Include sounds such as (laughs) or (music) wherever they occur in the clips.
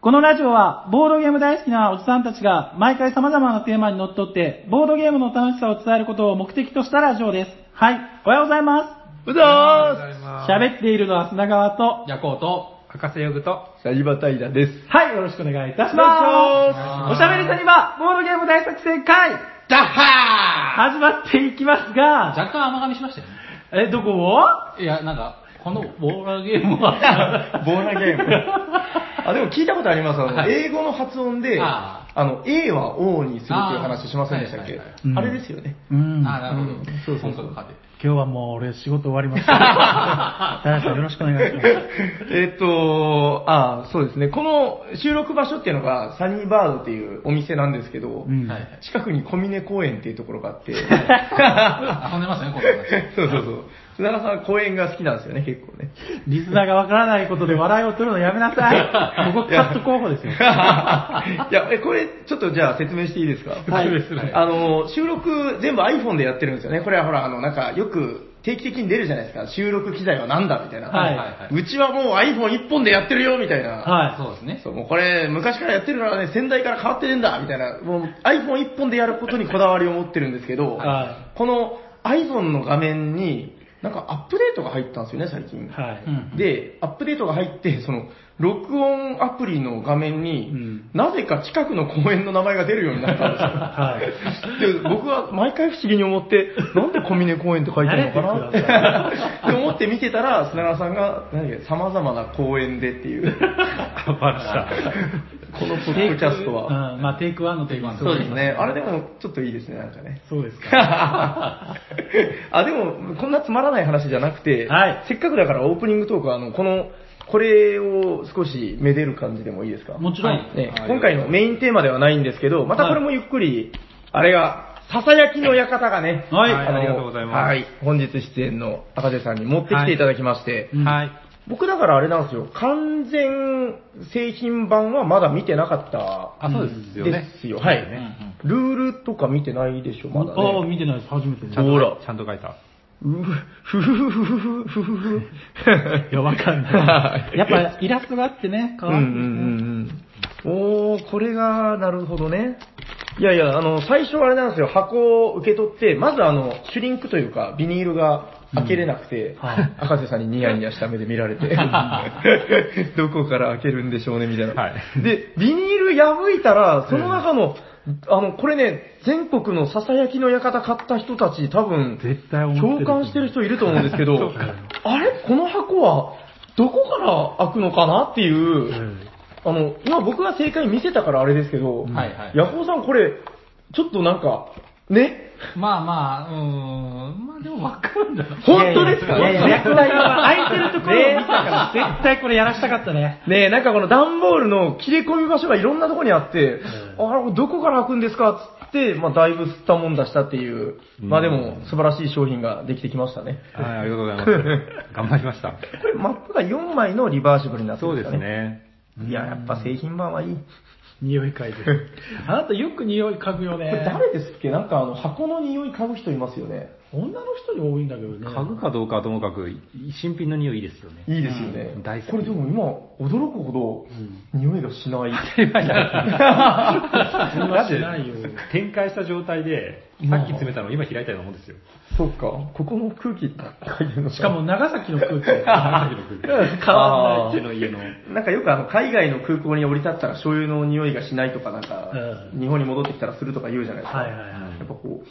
このラジオは、ボードゲーム大好きなおじさんたちが、毎回様々なテーマにのっとって、ボードゲームの楽しさを伝えることを目的としたラジオです。はい、おはようございまうだす。喋っているのは砂川と、ヤコウと、博士ヨグと、サニバタイラです。はい、よろしくお願いいたしおます。おしゃべりさには、ボードゲーム大作戦会ダッハ始まっていきますーが、若干甘噛みしましたよね。え、どこを？いや、なんか、このボーラーゲームは、(laughs) ボーナゲーム。あ、でも聞いたことあります。あの、はい英語の発音で、ああの、A は O にするっていう話しませんでしたっけ？あーはいはいはいあれですよね。うん。あーなるほど。うんそうそうそう本格派で。今日はもう俺仕事終わりました。(laughs) 田中さんよろしくお願いします。(laughs) えっと、あそうですね。この収録場所っていうのが、サニーバードっていうお店なんですけど、うんはい。近くに小峰公園っていうところがあって、遊んでますね、この話。そうそうそう。砂川さん公園が好きなんですよね、結構ね。リスナーがわからないことで笑いを取るのやめなさい。(laughs) ここカット候補ですよ。いや、(laughs) え、これ、ちょっとじゃあ説明していいですか？はいあの、収録全部 iPhone でやってるんですよね。これはほら、あの、なんか、よく定期的に出るじゃないですか。収録機材はなんだみたいな。はいはいうちはもう iPhone 一本でやってるよみたいな。はそうですね。そう、もうこれ、昔からやってるからね、先代から変わってねえんだみたいな。もう iPhone 一本でやることにこだわりを持ってるんですけど、はこの iPhone の画面に、なんかアップデートが入ったんですよね、最近。い。はい。うんで、アップデートが入って、その、録音アプリの画面に、うんなぜか近くの公園の名前が出るようになったんですよ。(laughs) はい。で僕は毎回不思議に思って、なんで小峰公園って書いてるのかな？(laughs) って思って見てたら、砂川さんが、何か様々な公園でっていう、バラした。このポッドキャストは。うん、まあテイクワンのテイクワンそうですね。あれでもちょっといいですね、なんかね。そうですか。(laughs) あ、でも、こんなつまらない話じゃなくて、はいせっかくだからオープニングトークは、あの、この、これを少しめでる感じでもいいですか？もちろん。はいね、今回のメインテーマではないんですけど、またこれもゆっくり、あれが、ささやきの館がね、はいのありがとうございますはい、本日出演の赤瀬さんに持ってきていただきまして、うんはい。僕だからあれなんですよ、完全製品版はまだ見てなかったあ、そうですよね。ですよ。はい。ねルールとか見てないでしょ、まだああ、ね。見てないです。初めてちゃんと書いた。うふふふふふふふふ。いや、わかんない。やっぱイラストがあってね、可愛いですね。うんうんうんうん。おー、これが、なるほどね。いやいや、あの、最初あれなんですよ、箱を受け取って、まずあの、シュリンクというか、ビニールが開けれなくて、はい赤瀬さんにニヤニヤした目で見られて、(laughs) どこから開けるんでしょうね、みたいな。はいで、ビニール破いたら、その中の、あの、これね、全国のささやきの館買った人たち、多分、絶対思ってる。共感してる人いると思うんですけど、(laughs) あれ？この箱は、どこから開くのかなっていう、うん。あの、今僕が正解見せたからあれですけど、はいはい。ヤホーさんこれ、ちょっとなんか、ね、まあまあ、うーん、まあでもわかるんだな。本当ですか？いやいや、は空いてるところを見たから、絶対これやらしたかったね。ねえ、なんかこの段ボールの切れ込み場所がいろんなところにあって、うあれ、どこから開くんですか？っつって、まあだいぶ吸ったもんだしたっていう、まあでも素晴らしい商品ができてきましたね。はい、ありがとうございます。(laughs) 頑張りました。これマップが4枚のリバーシブルになってるそうんでですかね。すね。いや、やっぱ製品版はいい。匂い嗅いでる。(laughs) あなたよく匂い嗅ぐよね。これ誰ですっけ？なんかあの箱の匂い嗅ぐ人いますよね。女の人に多いんだけどね。家具かどうかはともかく、新品の匂いいいですよね。いいですよね。うん大好きこれでも今、驚くほど、匂いがしない。そんなしないよ。展開した状態で、さっき詰めたのを今開いたようなもんですよ。そっか、ここの空気嗅いでるのしかも、長崎の空気。長崎の空気変わんない。うちの家の。なんかよくあの、海外の空港に降り立ったら醤油の匂いがしないとかなんか、うん日本に戻ってきたらするとか言うじゃないですか。はいはいはいやっぱこう、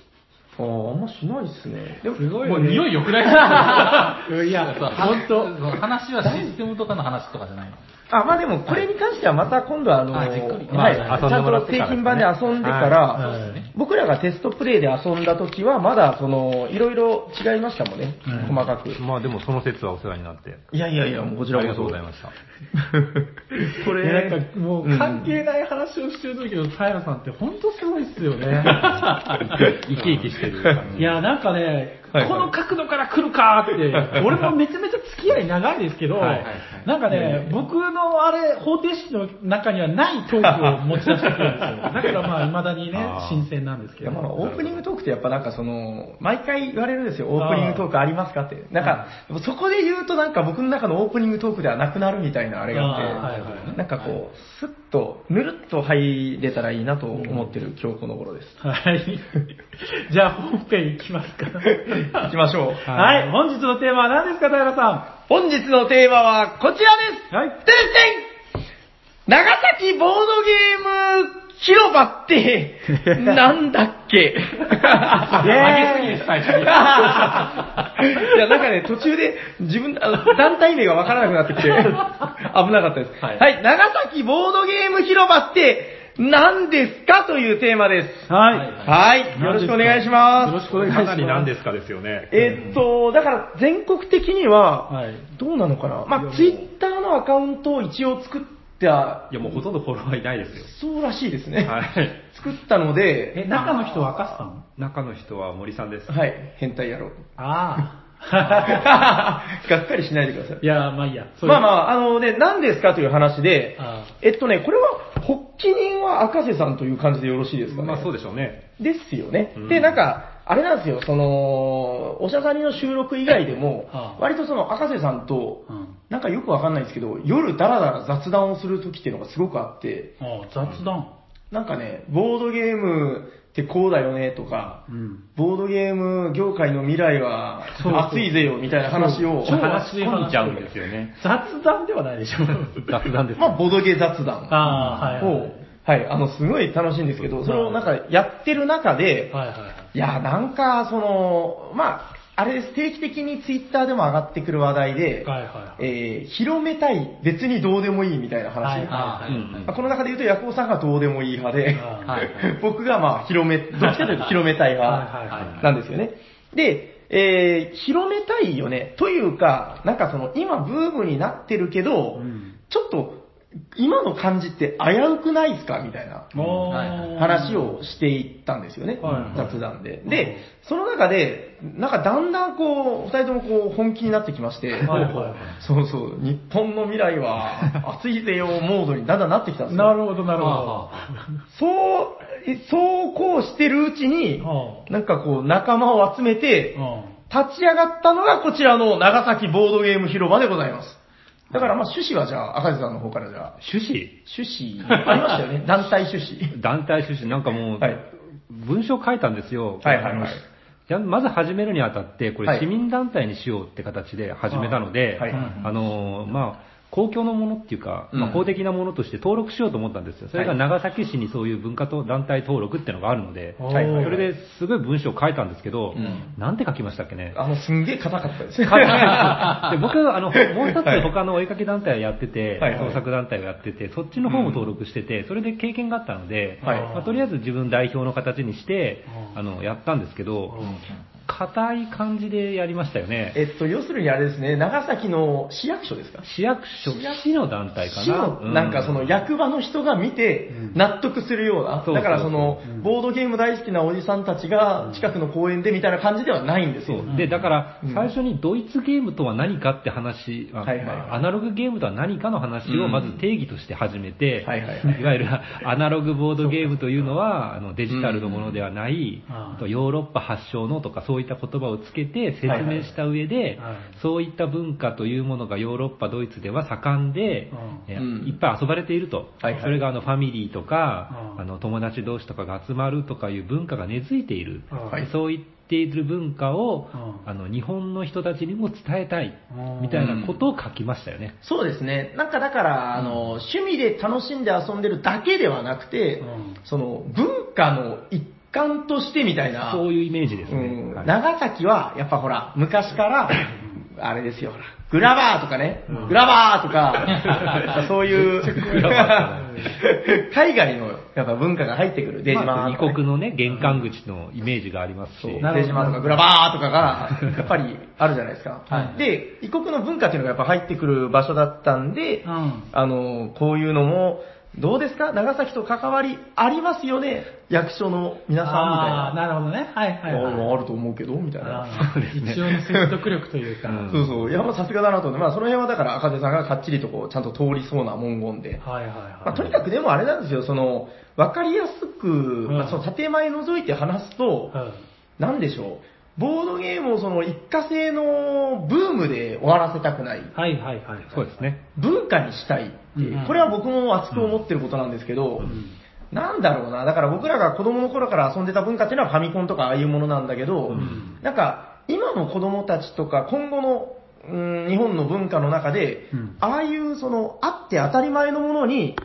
ああ、あんましないっすね。でも、すごいもう匂い良くない (laughs) いや、本当話はシステムとかの話とかじゃないの。あ、まあでも、これに関してはまた今度はあの、あじっくりはい、まあちゃんと製品版で遊んでから、僕らがテストプレイで遊んだ時は、まだその、いろいろ違いましたもんね、うん細かく。まあでもその説はお世話になって。いやいやいや、もうこちらこそ。ありがとうございました。(laughs) これ、なんかもう関係ない話をしてる時の平さんって本当すごいっすよね。(laughs) 生き生きしてる。いや、なんかね、はいはい。この角度から来るかって、(laughs) 俺もめちゃめちゃ付き合い長いですけど、はいはいはい。なんかね、僕のあれ、方程式の中にはないトークを持ち出してくるんですよ。(laughs) だからまあ、未だにねあ、ー。新鮮なんですけど。まあ、オープニングトークってやっぱなんかその、毎回言われるんですよ、オープニングトークありますかって。なんか、そこで言うとなんか僕の中のオープニングトークではなくなるみたいなあれがあって、あー。はいはいなんかこう、スッと、ぬるっと入れたらいいなと思ってる今日この頃です。はい。(laughs) じゃあ、本編いきますか。行きましょう。はい。本日のテーマは何ですか、平さ本日のテーマはこちらですん。はい。てんてん長崎ボードゲーム広場って、(laughs) なんだっけ？(laughs) 上げすぎです、最初に。(laughs) いや、なんかね、途中で自分、あの団体名がわからなくなってきて、危なかったです。は、はいい長崎ボードゲーム広場って何ですかというテーマです。はい。はい、よろしくお願いします。よろしくお願いします。か？なり何ですかですよね。えーっと、だから全国的には、はい。どうなのかな？まあ、ツイッターのアカウントを一応作った、いや、もうほとんどフォロワーいないですよ。そうらしいですね。はい。作ったので、え、中の人は明かしたの？中の人は森さんです。はい、変態野郎。ああ。(laughs) がっかりしないでください。いや、まあいいや。まあまあ。あ、あのね、何ですかという話であ、えっとね、これは、発起人は赤瀬さんという感じでよろしいですかね。まあそうでしょうね。ですよね。うんで、なんか、あれなんですよ、その、おしゃさりの収録以外でも割とその赤瀬さんとうん、なんかよくわかんないですけど、夜ダラダラ雑談をする時っていうのがすごくあって、ああ雑談。なんかね、ボードゲームってこうだよねとか、うん。ボードゲーム業界の未来は熱いぜよみたいな話を、超話し込んじゃうんですよね。雑談ではないでしょ。(laughs) 雑談ですまあ、ボードゲー雑談ああ、はいはい。を、はい、あの、すごい楽しいんですけど、それをなんかやってる中で、はいはいはい。いや、なんか、その、まあ、あれです、定期的にツイッターでも上がってくる話題で、はいはいはい。えー広めたい、別にどうでもいいみたいな話。はいはいはいこの中で言うと、ヤコウさんがどうでもいい派で、あはい (laughs) 僕がまあ、広め、どっちかというと (laughs) 広めたいはいはい派はいなんですよね。で、えー広めたいよね。というか、なんかその、今ブームになってるけど、うんちょっと、今の感じって危うくないですか？みたいな。話をしていったんですよね、はい雑談で。で、その中で、なんかだんだんこう、二人ともこう本気になってきまして、そうそう、日本の未来は熱いぜよモードにだんだんなってきたんですよ。なるほど、なるほど。はそう、えそうこうしてるうちに、はなんかこう仲間を集めて、うん立ち上がったのがこちらの長崎ボードゲーム広場でございます。だからまあ趣旨はじゃあ、赤井さんの方からじゃあ、趣旨？趣旨、ありましたよね、(laughs) 団体趣旨。団体趣旨。なんかもう、はい。文章書いたんですよ。はいはいはい。まず始めるにあたって、こはい。れ市民団体にしようって形で始めたので、はい。あの、まあ、公共のものっていうか、まあうん公的なものとして登録しようと思ったんですよ。それがはい長崎市にそういう文化と団体登録っていうのがあるので、はいはいそれですごい文章を書いたんですけど、うん。なんて書きましたっけね？あの、すんげえ硬かったですね。で僕、あの、もう一つはい。他の追いかけ団体をやってて、はいはい。創作団体をやってて、そっちの方も登録してて、それで経験があったので、はい。まあとりあえず自分代表の形にして、うん。あの、やったんですけど、硬い感じでやりましたよね。えっと、要するにあれですね、長崎の市役所ですか？市役所、市の団体か市な。の、なんかその役場の人が見て納得するような、そうそうだからその、ボードゲーム大好きなおじさんたちが近くの公園でみたいな感じではないんですよ。そう。で、だからうん、最初にドイツゲームとは何かって話、あはいはい。はいアナログゲームとは何かの話をまず定義として始めて、はいはいはい。いわゆるアナログボードゲームというのは、あのデジタルのものではない、うん。あとヨーロッパ発祥のとかそういった言葉をつけて説明した上で、そういった文化というものがヨーロッパ、ドイツでは盛んで、いっぱい遊ばれていると。それがあのファミリーとか、うん。あの友達同士とかが集まるとかいう文化が根付いている。そう言っている文化を、うん。あの日本の人たちにも伝えたいうん。みたいなことを書きましたよね。そうですね。なんかだから、あの、趣味で楽しんで遊んでるだけではなくて、うん。その、文化の一環としてみたいな。そういうイメージですね。うん。はい。長崎は、やっぱほら、昔から、あれですよ、ほら、グラバーとかね、グラバーとか、(laughs) そういう、(laughs) 海外のやっぱ文化が入ってくる、出島ね、まあ異国のね、玄関口のイメージがありますし。出島とかグラバーとかが、やっぱりあるじゃないですか。はい。で、異国の文化っていうのがやっぱ入ってくる場所だったんで、うん。あの、こういうのも、どうですか？長崎と関わりありますよね？役所の皆さんみたいああ、な。なるほどね。はいはいはい。ああると思うけど、みたいな。あー一応の説得力というか。うんそうそう。いや、まあさすがだなと思って、まあその辺はだから赤瀬さんがかっちりとこう、ちゃんと通りそうな文言で。はいはいはい。まあとにかくでもあれなんですよ、その、わかりやすく、まあその建前除いて話すと、うんなんでしょう？ボードゲームをその一過性のブームで終わらせたくない。はいはいはい。そうですね。文化にしたいって、うんこれは僕も熱く思ってることなんですけど、うんなんだろうな、だから僕らが子供の頃から遊んでた文化っていうのはファミコンとかああいうものなんだけど、んなんか今の子供たちとか今後の、うん、日本の文化の中で、うんああいうそのあって当たり前のものに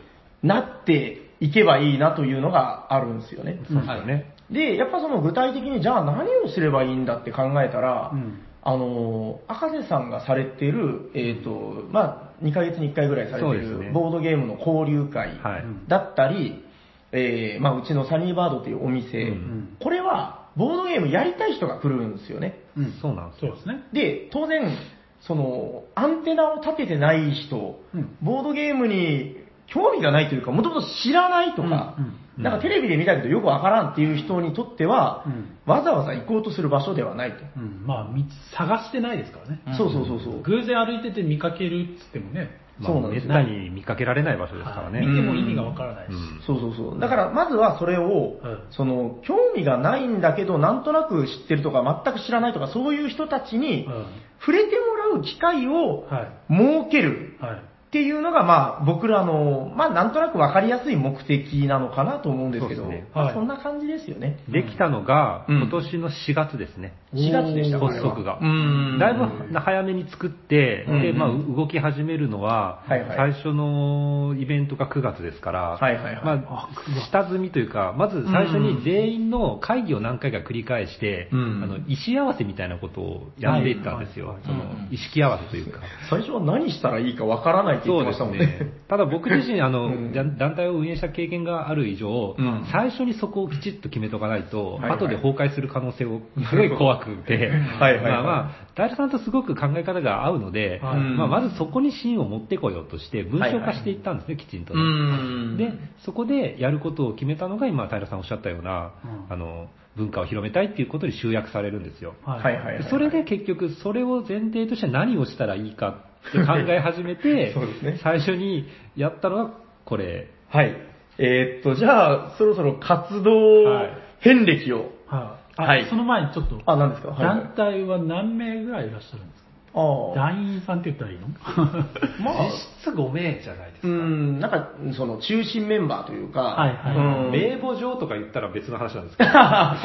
なっていけばいいなというのがあるんですよね。そうですよね。で、やっぱその具体的にじゃあ何をすればいいんだって考えたら、うんあの、赤瀬さんがされてる、えっ、と、まあ、2ヶ月に1回ぐらいされてるボードゲームの交流会はい。だったり、えーまあ、うちのサニーバードというお店、うんこれはボードゲームやりたい人が来るんですよね。うんそうなんですよ。そうですね。で、当然、その、アンテナを立ててない人、うんボードゲームに興味がないというか、もともと知らないとか、うんうんなんかテレビで見たけどよくわからんっていう人にとっては、うんわざわざ行こうとする場所ではないと。うん。まあ、み探してないですからね。そうそうそうそう。偶然歩いてて見かけるっつってもね。まあそうなんですめったに見かけられない場所ですからね。見ても意味がわからないし。うんそうそうそう。だから、まずはそれを、うんその、興味がないんだけど、なんとなく知ってるとか、全く知らないとか、そういう人たちに、うん触れてもらう機会をはい。設けるはい。っていうのが、まあ、僕らの、まあ、なんとなくわかりやすい目的なのかなと思うんですけど、そねまあはいそんな感じですよね。できたのが、うん今年の4月ですね。4月でした発足がう。んだいぶ早めに作って、うんで、まあ、動き始めるのは、はいはい最初のイベントが9月ですから、はいはいはい。まあ、下積みというか、まず最初に全員の会議を何回か繰り返して、うんあの、意思合わせみたいなことをやっていったんですよ。はいはいそのうん、意識合わせというか。最初は何したらいいかわからないって言ってましたもんね。ただ僕自身、(laughs) あの、うん団体を運営した経験がある以上、うん最初にそこをきちっと決めとかないと、はいはい後で崩壊する可能性をすごい怖くて、(laughs) はいはいはいまあまあ、ダイルさんとすごく考え方が合うので、はいまあ、まずそこに芯を持ってこようとして、文章化していったんですね、きちんとうね。ん。で、そこでやることを決めたのが、今、平さんおっしゃったような、うんあの、文化を広めたいっていうことに集約されるんですよ。ははいはいはい。それで結局、それを前提として何をしたらいいかって考え始めて (laughs) そうですね、最初にやったのがこれ。はい。えーっと、じゃあ、そろそろ活動はい遍歴を。はい。あはいその前にちょっと、あ、何ですか？団体は何名ぐらいいらっしゃるんですか？団員さんって言ったらいいの？まあ、実質5名じゃないですか。うん、なんか、その、中心メンバーというか、はいはいうん名簿上とか言ったら別の話なんですけど、(laughs) あ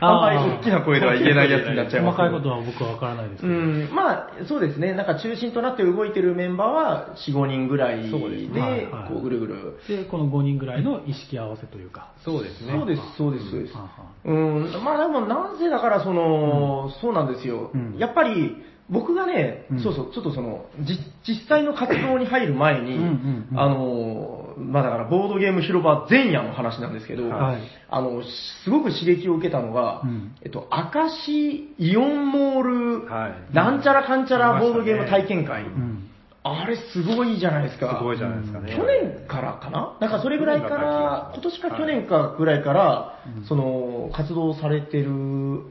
んまり大きな声では言えないやつになっちゃいます細かいことは僕はわからないですけど。うん、まあ、そうですね。なんか中心となって動いてるメンバーは4、5人ぐらいで、そうですねはいはいこうぐるぐる。で、この5人ぐらいの意識合わせというか。そうですね。そうです、そうです、そうですは。はうん、まあでもなんせだからその、そうなんですよ。うんやっぱり、僕がね、うんそうそう、ちょっとその、じ実際の活動に入る前に、うんうんうんあの、まあだからボードゲーム広場前夜の話なんですけど、はいあの、すごく刺激を受けたのが、うんえっと、明石イオンモール、はいなんちゃらかんちゃらボードゲーム体験会。うん。あれすごいじゃないですか。すごいじゃないですかね。去年からかな？なんかそれぐらいから、今年か去年かぐらいから、その、活動されてる、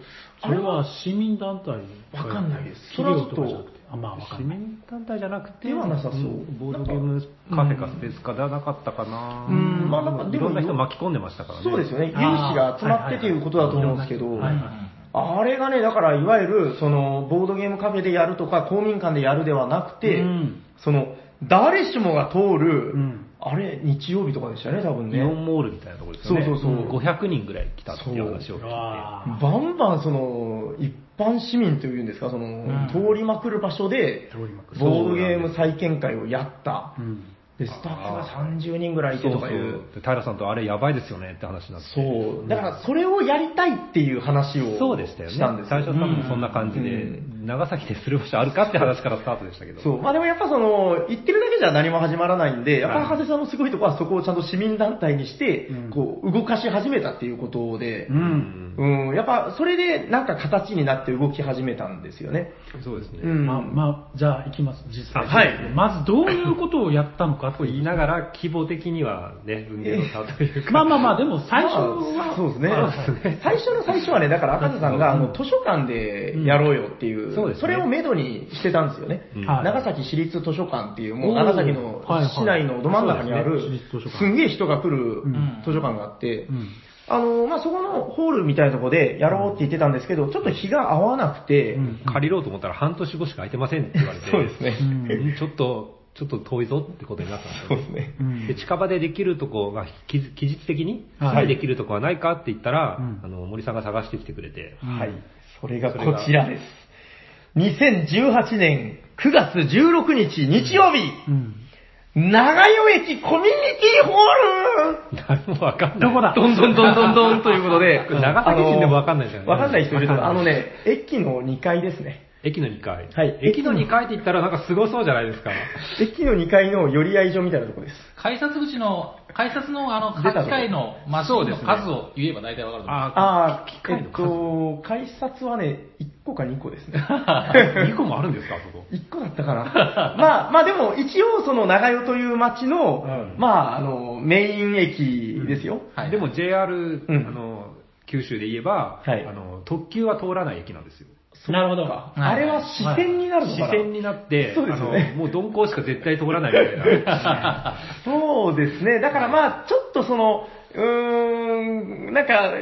それは市民団体わかんないです企業とかじゃなくて。あ、まあわか市んない。民団体じゃなくて、ではなさそううんボードゲームカフェかスペースかではなかったかな。うんまあなんかでもいろんな人巻き込んでましたからね。そうですよね。有志が集まってということだと思うんですけど、はいはいはいあれがね、だからいわゆる、その、ボードゲームカフェでやるとか、公民館でやるではなくて、うんその、誰しもが通る、うんあれ、日曜日とかでしたよね、多分ね。イオンモールみたいなところですよね。そうそうそう500人ぐらい来たっていう話を聞いて。バンバンその、一般市民というんですか、その、ん通りまくる場所で通りまく、るボードゲーム再建会をやった。うん。で、スタッフが30人ぐらいいてそうそうとかいう。で平さんとあれやばいですよねって話になって。そう。だから、それをやりたいっていう話をそうでしたよね。したんですよ最初多分そんな感じで。うん長崎でする場所あるかって話からスタートでしたけど。そう。まあでもやっぱその、言ってるだけじゃ何も始まらないんで、やっぱ博士さんのすごいところはそこをちゃんと市民団体にしてうん、こう、動かし始めたっていうことでう、ん。うん、やっぱそれでなんか形になって動き始めたんですよね。そうですね。うん。まあ、まあ、じゃあ行きます、実際。あはいまずどういうことをやったのかと言いながら、規模的にはね、運命の差というか。まあまあまあ、でも最初まあは、そうですねまあそうですね。最初の最初はね、だから赤瀬さんが、あの、図書館でやろうよっていう、そうですね。れをめどにしてたんですよね。うん。はい。長崎市立図書館っていう、もう長崎の市内のど真ん中にあるすんげえ人が来るん図書館があって、うん。あの、まあ、そこのホールみたいなところでやろうって言ってたんですけど、ちょっと日が合わなくて、うん。借りろうと思ったら半年後しか空いてませんって言われて。そうですね。ちょっと、ちょっと遠いぞってことになったんですよそうですね。うん。で、近場でできるとこが、期期日的に、はい。すぐできるとこはないかって言ったら、うん。あの、森さんが探してきてくれて、うん。はい。それがこちらです。2018年9月16日日曜日、うん。長与駅コミュニティホールわかんない。どこだ？どんどんどんどんどんということで、(laughs) 長崎人でもわかんないじゃんわかんない人いると思う。わかんないあのね、(laughs) 駅の2階ですね。駅の2階。はい駅の2階って言ったらなんかすごそうじゃないですか。駅の2階の寄り合い所みたいなとこです。改札口の、改札のあの、出たぞ機械のマシンの数を言えば大体わかると思います。あー、えっ機械の数と、改札はね、1個か2個ですね。2個もあるんですか、あそこ。(laughs) 1個だったかな。まあ、まあでも、一応その長与という町の、うんまあ、あの、メイン駅ですよ。はいでも JR、んあの、九州で言えば、はいあの、特急は通らない駅なんですよ。なるほど。はいあれは視線になるのかな、視線になって、そうですよねあの、もう鈍行しか絶対通らないみたいな。(laughs) そうですね。だからまあ、ちょっとその、うーん、なんか、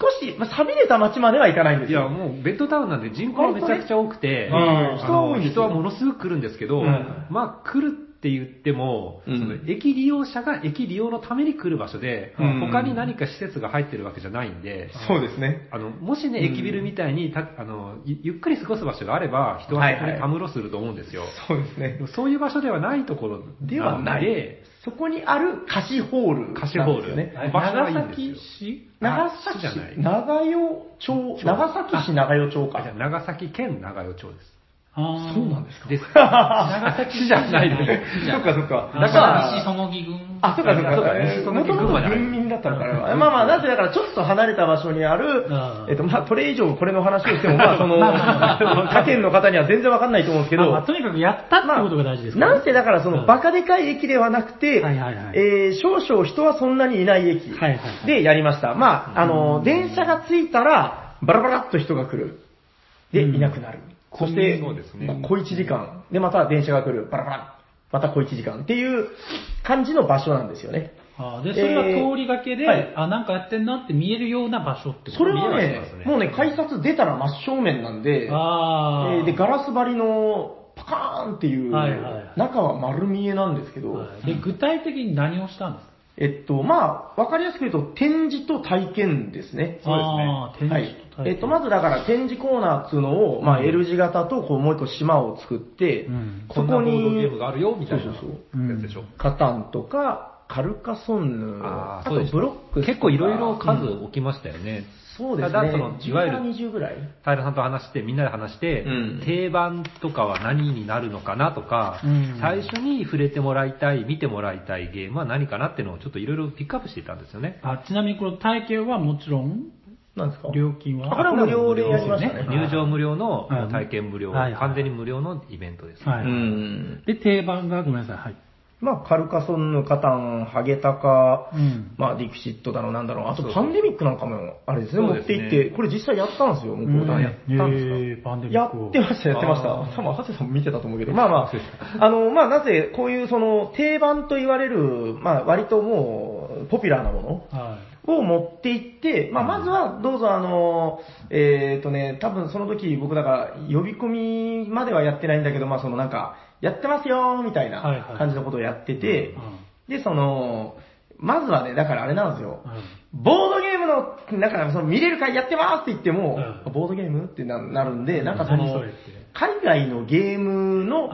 少し、まあ、錆びれた街まではいかないんですよ。いや、もうベッドタウンなんで人口はめちゃくちゃ多くて、うんあ人は多い人はものすごく来るんですけど、うんまあ来るって言っても、うん。その駅利用者が駅利用のために来る場所で、うん。他に何か施設が入ってるわけじゃないんで、そうですね。あの、もしね、うん。駅ビルみたいにた、あの、ゆゆっくり過ごす場所があれば、人はそこにたむろすると思うんですよ。そうですね。そういう場所ではないところではないで、そこにある貸しホール。貸しホール長崎市？長あ崎市長与町、長崎市長与町か。あ長崎県長与町です。あーそうなんですか？です。長崎 (laughs) 市じゃない (laughs) です。そっかそっか。だから、西そのぎ軍。あ、そうかそうか。もともと軍民だったのかな。まあまあ、なぜだからちょっと離れた場所にあるえっと、まあ、これ以上これの話をしても、まあ、その、(laughs) 他県の方には全然わかんないと思うんですけど、とにかくやったってことが大事ですなんせだからその、うんバカでかい駅ではなくて、えー少々人はそんなにいない駅でやりました。まあ、あの、電車が着いたら、バラバラっと人が来る。で、うんいなくなる。そして、そうですね小1時間。で、また電車が来る。バラバラ。また小1時間。っていう感じの場所なんですよね。あーで、それは通りがけで、えーはいあ、なんかやってんなって見えるような場所ってことそれはねねもうね、改札出たら真正面なんで、あーえーで、ガラス張りのパカーンっていう、はいはいはい中は丸見えなんですけど、はいで、具体的に何をしたんですか？えっと、まあ、わかりやすく言うと、展示と体験ですね。あー展はい示と体験。えっと、まずだから展示コーナーっていうのを、まあ、うん L 字型と、こう、もう一個島を作って、うんこんなそこにボードゲーム、があるよ、みたいなそうそうでしょ？カタンとか、カルカソンヌ、あとそうですブロックスとか結構いろいろ数うん起きましたよね。そうですね。ただそのいわゆる10から20ぐらい？平さんと話して、みんなで話して、うん定番とかは何になるのかなとか、うん最初に触れてもらいたい、見てもらいたいゲームは何かなっていうのをちょっといろいろピックアップしていたんですよね。あちなみにこの体験はもちろん、なんですか？料金は？あこれは無料でやりましたね。入場無料のはい体験無料、はいはい完全に無料のイベントです。はい。うん。で、定番が、ごめんなさい、はい。まあ、カルカソンヌ、カタン、ハゲタカ、うん。まあ、ディクシットだろう、なんだろう。あと、パンデミックなんかも、あれですね、持って行って、これ実際やったんですよ、向こうで。うん。やったんですか？へーやってました、やってました。多分、ハセさんも見てたと思うけど、まあまあ、あの、まあ、なぜ、こういうその、定番と言われる、まあ、割ともう、ポピュラーなもの、はを持って行って、まあ、まずは、どうぞ、あの、えっ、とね、多分その時僕だから、呼び込みまではやってないんだけど、まあ、そのなんか、やってますよ、みたいな感じのことをやってい。て、うんで、その、まずはね、だからあれなんですよ。うん。ボードゲームの、なんかその見れる会やってますって言っても、うん。ボードゲームってななるんで、なんかその海外のゲームの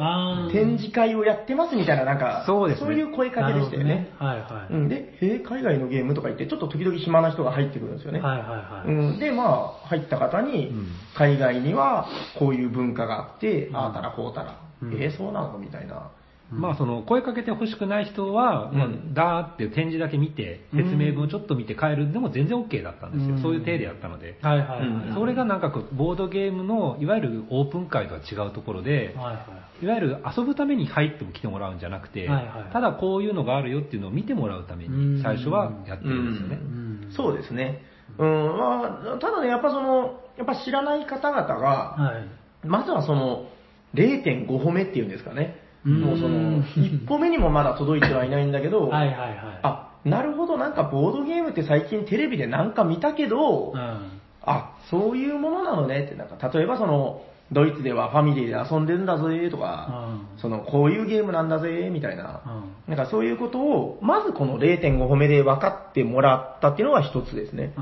展示会をやってますみたいな、なんか、そうですねいう声かけでしたよね。ね。はいはい。うん、で、へえ、海外のゲームとか言って、ちょっと時々暇な人が入ってくるんですよね。はいはいはい。うん、で、まあ、入った方に、うん海外にはこういう文化があって、うんああたらこうたら、うんえーそうなのみたいな。まあその声かけてほしくない人は、まあうんダーって展示だけ見て、説明文をちょっと見て帰るんでも全然 OK だったんですよ。うんそういう体でやったので。はいはいはい。うんそれがなんかこうボードゲームのいわゆるオープン会とは違うところで、はいはい。いわゆる遊ぶために入っても来てもらうんじゃなくて、はいはいただこういうのがあるよっていうのを見てもらうために最初はやってるんですよね。うんそうですね。うん、まあ、ただね、やっぱその、やっぱ知らない方々が、はい。まずはその、0.5歩目っていうんですかね。うんもうその、1歩目にもまだ届いてはいないんだけど、(laughs) はいはいはい。あ、なるほど、なんかボードゲームって最近テレビでなんか見たけど、うん。あ、そういうものなのねって、なんか、例えばその、ドイツではファミリーで遊んでるんだぜとか、うんその、こういうゲームなんだぜみたいな、うんなんかそういうことを、まずこの0.5歩目で分かってもらったっていうのが一つですね。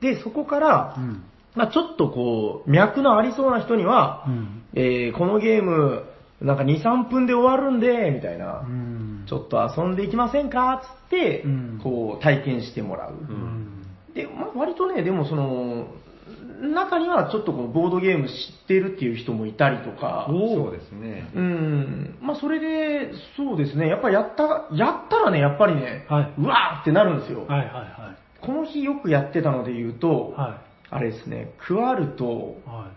で、そこからう、ん。まあちょっとこう、脈のありそうな人には、うん。えーこのゲーム、なんか2、3分で終わるんで、みたいな、うん。ちょっと遊んでいきませんか？つって、うんこう、体験してもらう。うん。で、まあ、割とね、でもその、中にはちょっとこのボードゲーム知ってるっていう人もいたりとか、そうですね。うん、まあそれで、そうですね、やっぱやった、やったらね、やっぱりね、はいうわーってなるんですよ。はいはいはこの日よくやってたので言うと、い。はあれですね、クワルと、い。は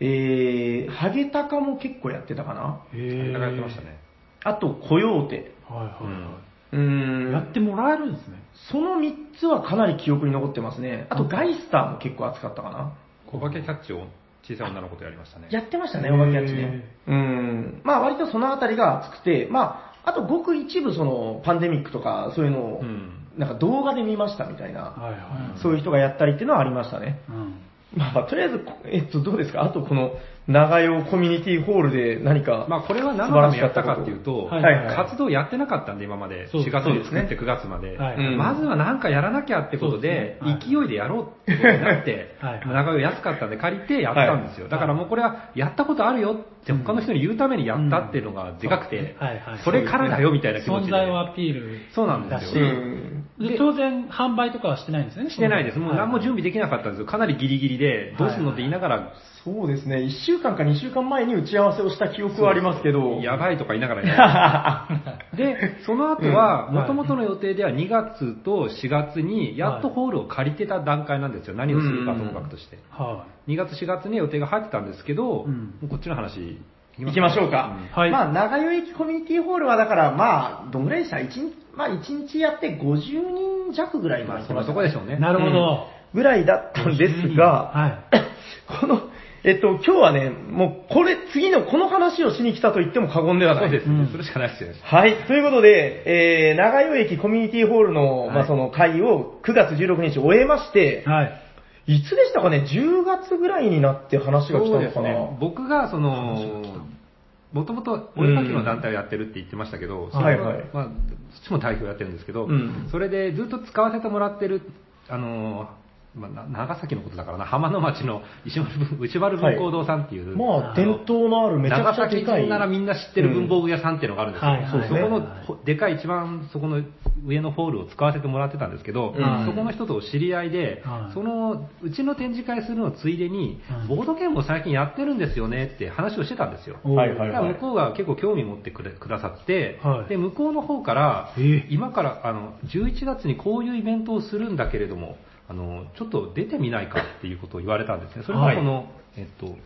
えー、ハゲタカも結構やってたかな。い。へやってました。ね。あと、コヨーテ。はいはいはい。ん。やってもらえるんですね。その3つはかなり記憶に残ってますね。あと、ガイスターも結構熱かったかな。小化けキャッチを小さい女の子とやりましたね。やってましたね、お化けやつね。うん。まあ割とそのあたりが熱くて、まあ、あとごく一部そのパンデミックとかそういうのを、うんなんか動画で見ましたみたいな、はいはい。そういう人がやったりっていうのはありましたね。うん。まあ、とりあえず、えっと、どうですか？あとこの、長与コミュニティホールで何か、まあこれは何のためにやったかっていうと、はいはいはい活動やってなかったんで今まで、そう4月に作ってそ9月まで。はいうんまずは何かやらなきゃってことで、ですね勢いでやろうってことになって、はい長与安かったんで借りてやったんですよ。はいだからもうこれはやったことあるよって他の人に言うためにやったっていうのがでかくて、はいはい。それからだよみたいな気持ちで。存在をアピールそうなんですよ。で当然販売とかはしてないんですよね。してないです。もう何も準備できなかったんですよ。かなりギリギリで、どうするのって言いながら、そうですね、1週間か2週間前に打ち合わせをした記憶はありますけど、やばいとか言いながらやる (laughs) で、その後は、うんもともとの予定では2月と4月に、やっとホールを借りてた段階なんですよ。何をするかともかくとして。は2月4月に予定が入ってたんですけど、うんもうこっちの話、行きましょうか。はいまあ、長与駅コミュニティホールはだから、まあ、どんぐらいでした一日、まあ、1日やって50人弱ぐらいまあ、まそんなとこでしょうね。い。なるほど。ぐらいだったんですが、はい。この、えっと、今日はね、もう、これ、次のこの話をしに来たと言っても過言ではない。そうですね、うんそれしかないですよね。はい。ということで、えー、長与駅コミュニティホールの、まあ、はいその会を9月16日終えまして、はい。いつでしたかね ?10 月ぐらいになって話が来たのかな、僕がその、もともと俺たちの団体をやってるって言ってましたけど、それはいはいまあ、そっちも代表やってるんですけど、うんそれでずっと使わせてもらってる、あの、まあ、な長崎のことだからな、浜野町の石丸文内丸文工堂さんっていう、まあ、伝統のあるめちゃ長くちゃでかい。崎人ならみんな知ってる文房具屋さんっていうのがあるんですよ。うんはいはいそこのでかい一番そこの上のホールを使わせてもらってたんですけど、うん。そこの人と知り合いで、はい。そのうちの展示会するのついでに、うん。ボードゲームを最近やってるんですよねって話をしてたんですよ。はいはいだから向こうが結構興味持ってくれくださって、はい。で向こうの方から、えー。今からあの11月にこういうイベントをするんだけれども、あのちょっと出てみないかっていうことを言われたんですね。それがこの、えっと、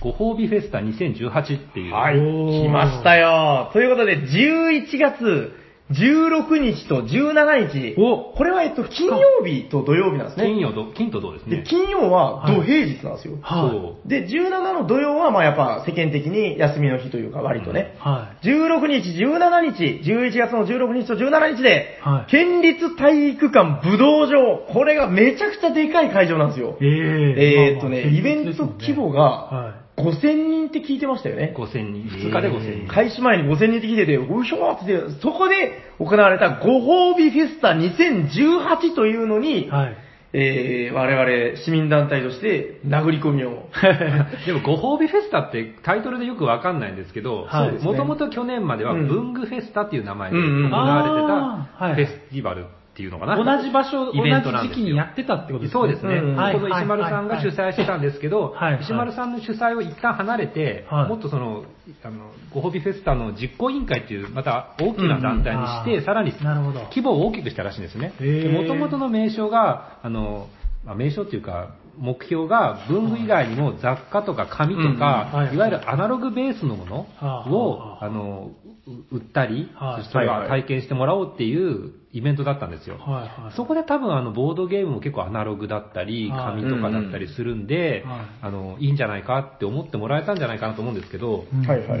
ご褒美フェスタ2018っていう、はい、来ましたよ。ということで、11月16日と17日。おこれは、えっと、金曜日と土曜日なんですね。金曜ど、金と土ですでね。金曜は土平日なんですよ。はいそで、17の土曜は、まあやっぱ世間的に休みの日というか、割とね。は16日、17日、11月の16日と17日で、はい県立体育館武道場、これがめちゃくちゃでかい会場なんですよ。い。えええーっとね、イベント規模が、は5000人って聞いてましたよね。5000人、2日で5000人。開始前に5000人って聞いてて、うひょーってそこで行われたご褒美フェスタ2018というのに、はい。えー、我々市民団体として殴り込みを。(laughs) でも、ご褒美フェスタってタイトルでよくわかんないんですけどはいそうです、ねもともと去年まではうん文具フェスタっていう名前で行われてたフェスティバルっていうのかな。同じ場所、同じ時期にやってたってことですね。そうですね。うん。はい。この石丸さんが主催してたんですけどはい。はい、石丸さんの主催を一旦離れて、はい。もっとその、あの、ご褒美フェスタの実行委員会っていう、また大きな団体にして、うんうんさらに規模を大きくしたらしいんですね。もともとの名称が、あの、まあ名称っていうか、目標が文具以外にも雑貨とか紙とか、い。わゆるアナログベースのものはあを、はあ。あの、う売ったりはい、それは体験してもらおうっていうイベントだったんですよ。はいはい。そこで多分あのボードゲームも結構アナログだったり、はい紙とかだったりするんでうんうん、あの、いいんじゃないかって思ってもらえたんじゃないかなと思うんですけど、うんはいはい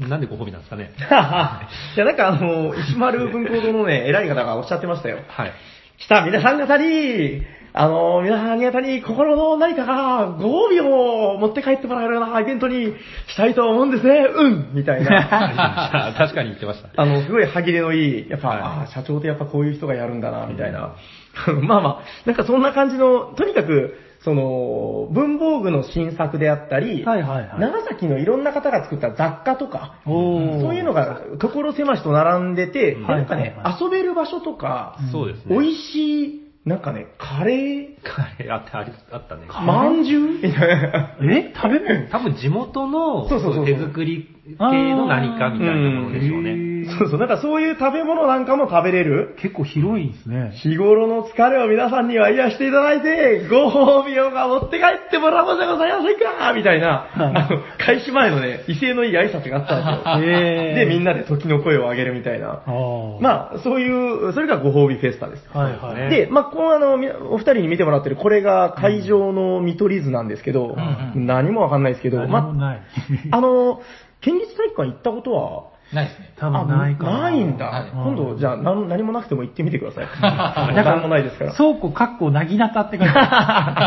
うんなんでご褒美なんですかね？(laughs) いや、なんかあの、石丸文庫堂のね、偉い方がおっしゃってましたよ。はい。来た皆さん方に、あの、皆さん方に心の何かがご褒美を持って帰ってもらえるようなイベントにしたいと思うんですね。うんみたいな。(laughs) 確かに言ってました。あの、すごい歯切れのいい、やっぱ、はいああ、社長ってやっぱこういう人がやるんだな、みたいな。(laughs) まあまあ、なんかそんな感じの、とにかく、その、文房具の新作であったり、はいはいはい長崎のいろんな方が作った雑貨とか、そういうのが所狭しと並んでて、でうんなんかね、はいはいは遊べる場所とか、そうですね。美味しい、なんかね、カレー、カレー？あった、ありあったね。まんじゅう。え？食べ物多分地元のそうそうそうそう。手作り系の何かみたいなものでしょうね。そうそう、なんかそういう食べ物なんかも食べれる？結構広いんですね。日頃の疲れを皆さんには癒していただいて、ご褒美をが持って帰ってもらおうじゃございませんか？みたいな、あの、開始前のね、威勢のいい挨拶があったんですよ。へーで、みんなで時の声を上げるみたいな。まあ、そういう、それがご褒美フェスタです。はいはい。ねで、まあ、このあの、みお二人に見てもらってる、これが会場の見取り図なんですけど、うんうん何もわかんないですけど、まあの、県立体育館行ったことは、ないですね。多分ないかな。あないんだ。はい今度、じゃあ、なん何もなくても行ってみてください。(laughs) だ何もないですから。倉庫、かっこ、なぎなたって感じ。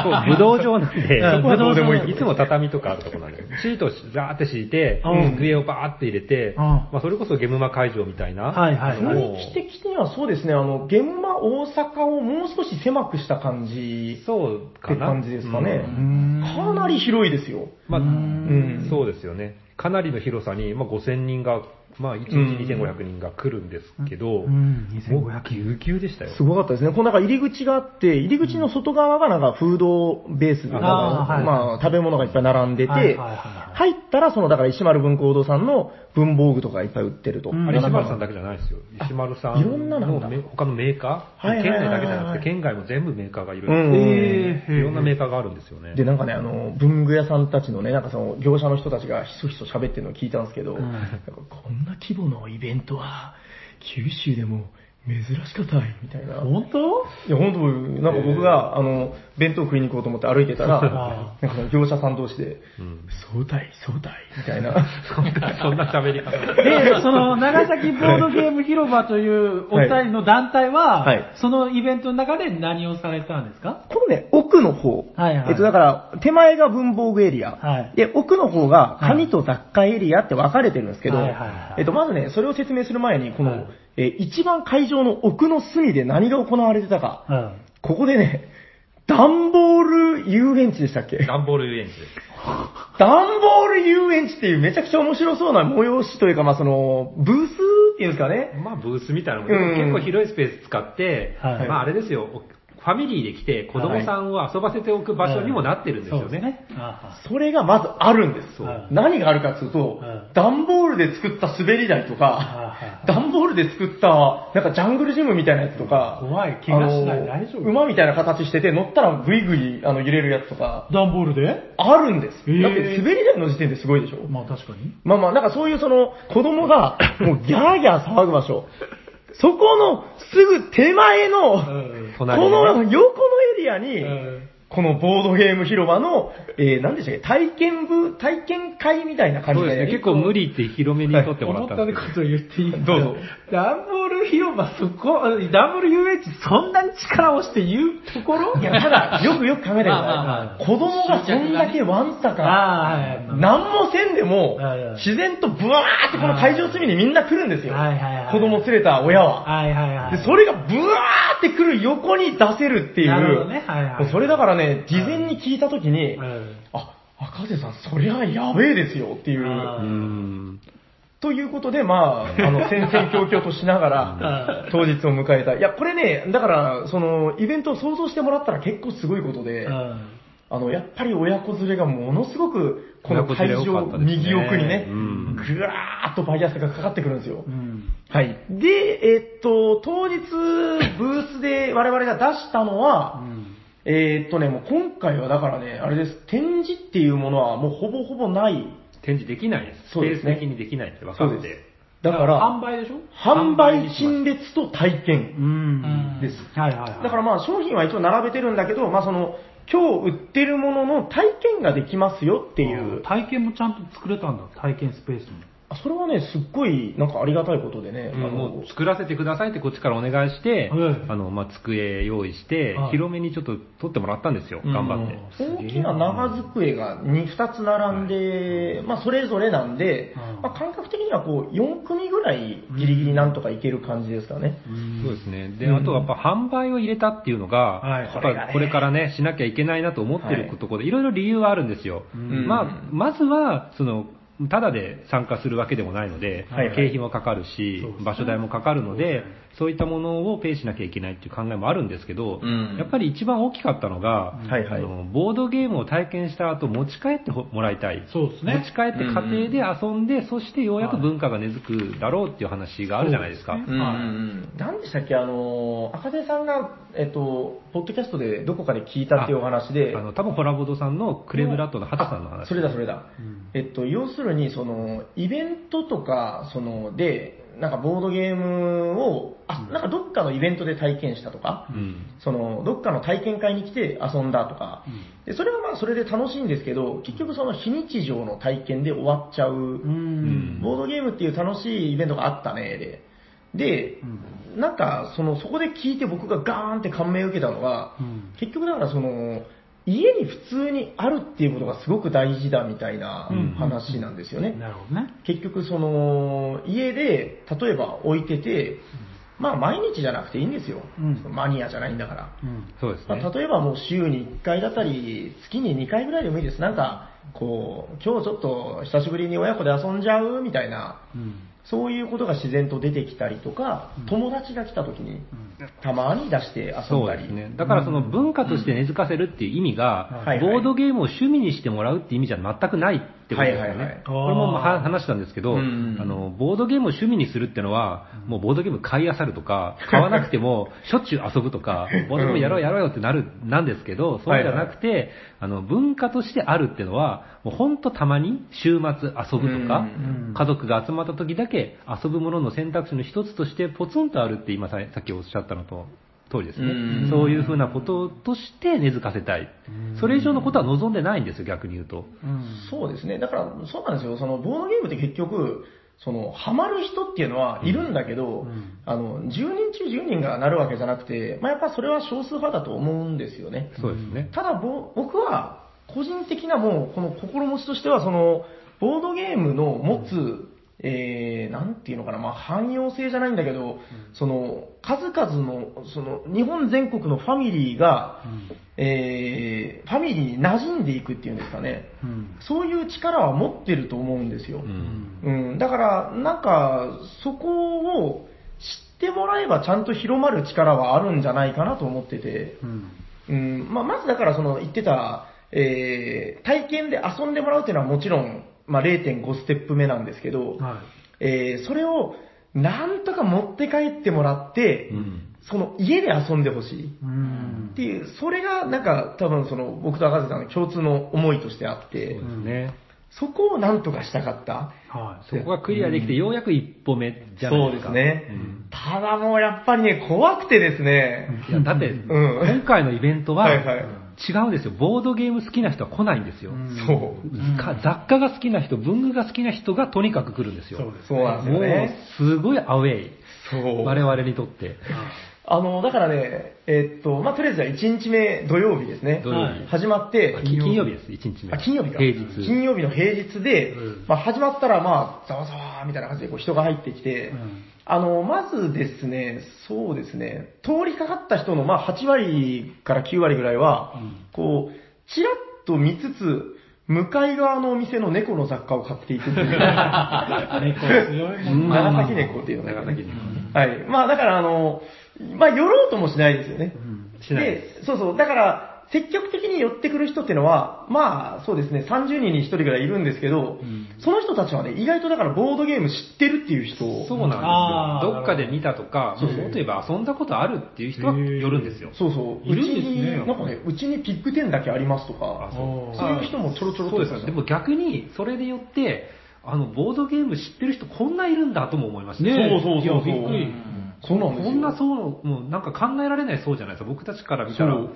そう、武道場なんで、(laughs) うんそこはどうでもいいいつも畳とかあるとこなんで、シートをザーって敷いて、うん机をバーって入れて、うんまあそれこそゲムマ会場みたいな、はいはい雰囲気的にはそうですね、あの、現場大阪をもう少し狭くした感じそうってかな。感じですかね。んかなり広いですよ。まあ、んそうですよね。かなりの広さに、まあ、5000人が、まあ、1日2500人が来るんですけど、うん、もう2500ぎゅうぎゅうでしたよ。すごかったですね。こうなんか入り口があって、入り口の外側がなんかフードベースで、なんかあーはいまあ食べ物がいっぱい並んでて、はいはいはいはい入ったらそのだから石丸文庫堂さんの文房具とかがいっぱい売ってると。うんあれ石丸さんだだけじゃないですよ。石丸さんいろんななんだのめ他のメーカー、はいはいはいはい県内だけじゃなくて、県外も全部メーカーがいるうんんでえすよ。いろんなメーカーがあるんですよね。で、なんかね、あの、文具屋さんたちのね、なんかその、業者の人たちがひそひそ喋ってるのを聞いたんですけど、んなんかこんな規模のイベントは、九州でも珍しかったい、みたいな。本当？いや、本当なんか僕が、あの、弁当食いに行こうと思って歩いてたら、(laughs) あなんか業者さん同士で、うんそうたい、そうたい、みたいな。そんな、そんな喋り方。(laughs) で、その、長崎ボードゲーム広場というお二人の団体は、はいそのイベントの中で何をされたんですか？このね、奥の方。はいはいえっと、だから、手前が文房具エリア。はいで、奥の方が紙と雑貨エリアって分かれてるんですけど、はいはいはいえっと、まずね、それを説明する前に、この、はいえー一番会場の奥の隅で何が行われてたか。うん。ここでね、段ボール遊園地でしたっけ？ダンボール遊園地。です。段ボール遊園地っていうめちゃくちゃ面白そうな催しというか、まあその、ブースっていうんですかね。まあ、ブースみたいなのも、うん結構広いスペース使って、はい。まあ、あれですよ、ファミリーで来て子供さんを遊ばせておく場所にもなってるんですよね。ね。あそれがまずあるんです。そう何があるかっていうとうん、段ボールで作った滑り台とか、あ段ボールで作った、なんかジャングルジムみたいなやつとか、怖い怪我しない大丈夫？馬みたいな形してて、乗ったらグイグイあの揺れるやつとか、段ボールで？あるんです。だって滑り台の時点ですごいでしょ。まあ確かに。まあまあ、なんかそういうその、子供が、もうギャーギャー騒ぐ場所。そこのすぐ手前の、こ隣にね。の横のエリアに、このボードゲーム広場の、えー、何でしたっけ、体験部、体験会みたいな感じで、ね。結構無理って広めに取ってもら思っんですけど。ったたことを言っていいどうぞ。ダンボール広場そこ、ダンボール UH そんなに力をして言うところ？いや、ただ、よくよく考えてくだまあまあまあさい。子供がそんだけワンサか。何もせんでもはいはい、自然とブワーってこの会場隅にみんな来るんですよ。はいはいはい子供連れた親は。はいはいはい。で、それがブワーって来る横に出せるっていう。なるほどねはいはいそれだからね、事前に聞いたときに、うん。あ、赤瀬さん、そりゃやべえですよっていう。ということで、まあ、あの、戦々恐々としながら、当日を迎えた。いや、これね、だから、その、イベントを想像してもらったら結構すごいことで、うん。あの、やっぱり親子連れがものすごく、この会場右奥にね、うん。ぐわーっとバイアスがかかってくるんですよ。うん。はい。で、えっと、当日、ブースで我々が出したのは、えっとね、もう今回はだからね、あれです、展示っていうものはもうほぼほぼない。展示できないです。スペースそうですね的にできないって分かって。だから、販売でしょ？販売陳列と体験んです。はいはいはい。だからまあ商品は一応並べてるんだけど、まあその、今日売ってるものの体験ができますよっていう。体験もちゃんと作れたんだ、体験スペースも。あそれはね、すっごいなんかありがたいことでね。うんあの作らせてくださいってこっちからお願いして、はいあの、まあ、机用意してはい、広めにちょっと取ってもらったんですよ、頑張って。大きな長机が 2, 2つ並んで、まあそれぞれなんで、うんまあ、感覚的にはこう4組ぐらいギリギリなんとかいける感じですかね。そうですね。で、うんあとやっぱ販売を入れたっていうのが、はいやっぱりこれからね、しなきゃいけないなと思ってるところで、いろいろ理由はあるんですよ。んまあ、まずは、その、ただで参加するわけでもないので、はいはい。経費もかかるし場所代もかかるので、そういったものをペイしなきゃいけないっていう考えもあるんですけど、うん。やっぱり一番大きかったのが、はいはい。あのボードゲームを体験した後持ち帰ってもらいたい。そうですね。持ち帰って家庭で遊んで、そしてようやく文化が根付くだろうっていう話があるじゃないですか。そうですね。うんうんうん。何でしたっけ、あの、赤瀬さんが、えっと、ポッドキャストでどこかで聞いたっていうお話で、あの、多分ホラボドさんのクレブラットのハチさんの話。あそれだそれだ。えっと、要するに、その、イベントとか、その、で、なんかボードゲームを、あ、なんかどっかのイベントで体験したとか、うん。その、どっかの体験会に来て遊んだとか、でそれはまあそれで楽しいんですけど、結局その非日常の体験で終わっちゃう、うん。ボードゲームっていう楽しいイベントがあったね、で。で、なんか、その、そこで聞いて僕がガーンって感銘を受けたのが、うん結局だからその、家に普通にあるっていうことがすごく大事だみたいなうん話なんですよね。なるほどね。結局その、家で、例えば置いてて、まあ毎日じゃなくていいんですよ。うんマニアじゃないんだから。うん。そうですね。まあ、例えばもう週に1回だったり、月に2回ぐらいでもいいです。なんか、こう、今日ちょっと久しぶりに親子で遊んじゃうみたいな、うん。そういうことが自然と出てきたりとか、友達が来た時に、たまに出して遊んだり。そうですね。だからその文化として根付かせるっていう意味が、ボードゲームを趣味にしてもらうっていう意味じゃ全くないってことですよね。はいはいはい。これもまあ話したんですけど、うんあの、ボードゲームを趣味にするってのは、もうボードゲーム買い漁るとか、買わなくてもしょっちゅう遊ぶとか、ボードゲームやろうやろうよってなる、なんですけど、そうじゃなくて、あの、文化としてあるっていうのは、もうほんとたまに週末遊ぶとか、うん。家族が集まった時だけ遊ぶものの選択肢の一つとしてポツンとあるって今ささっきおっしゃったのと通りですね。うんそういうふうなこととして根付かせたい。それ以上のことは望んでないんですよ、逆に言うと。うん。そうですね。だから、そうなんですよ。その、ボードゲームって結局、その、ハマる人っていうのはいるんだけど、んあの、10人中10人がなるわけじゃなくて、まあ、やっぱそれは少数派だと思うんですよね。そうですね。ただぼ、僕は、個人的なもう、この心持ちとしては、その、ボードゲームの持つ、えー、なんていうのかな、まあ、汎用性じゃないんだけど、その、数々の、その、日本全国のファミリーが、えー、ファミリーに馴染んでいくっていうんですかね。うん。そういう力は持ってると思うんですよ。うん。うん、だから、なんか、そこを知ってもらえばちゃんと広まる力はあるんじゃないかなと思ってて、うん。うんまあ、まずだからその言ってた、えー体験で遊んでもらうっていうのはもちろん、まあ、0.5ステップ目なんですけど、はえーそれをなんとか持って帰ってもらって、うんその家で遊んでほしい。っ。ていう、それがなんか多分その僕と赤瀬さんの共通の思いとしてあって、そうですね。そこをなんとかしたかった。はい。そこがクリアできて、ようやく一歩目じゃなそいうですか。ですね。うんただもうやっぱりね、怖くてですね。いや、だって、ん今回のイベントは、はいはい違うんですよ。ボードゲーム好きな人は来ないんですよ。そう。か雑貨が好きな人、文具が好きな人がとにかく来るんですよ。そうですそうなんですよもうね。、すごいアウェイ。そう。我々にとって。あの、だからね、えっと、まあ、とりあえずは1日目土曜日ですね。土曜日はい始まってあ、金金曜日です、1日目。あ、金曜日か。平日。金曜日の平日で、うんまあ、始まったら、まあ、ざわざわみたいな感じでこう人が入ってきて、うんあの、まずですね、そうですね、通りかかった人の、まあ、8割から9割ぐらいは、うんこう、ちらっと見つつ、向かい側のお店の猫の雑貨を買っていくっていう。(laughs) 猫強いもんな長崎猫っていうのが、長崎猫はい。まあだからあの、まあ寄ろうともしないですよね。しない。でで、そうそう。だから、積極的に寄ってくる人っていうのは、まあそうですね、30人に1人ぐらいいるんですけど、ん。その人たちはね、意外とだからボードゲーム知ってるっていう人。そうなんですよ。どっかで見たとか、そうそう。もっと言えば遊んだことあるっていう人は寄るんですよ。そうそう。いるんね。に、なんかね、うちにピッグ10だけありますとかあ、そう。そういう人もちょろちょろっとそうですよ。でも逆に、それでよって、あの、ボードゲーム知ってる人こんないるんだとも思いました。ねそうそうそうそういやびっくりそうなんですよ。こんな層、もうなんか考えられない層じゃないですか。僕たちから見たら、普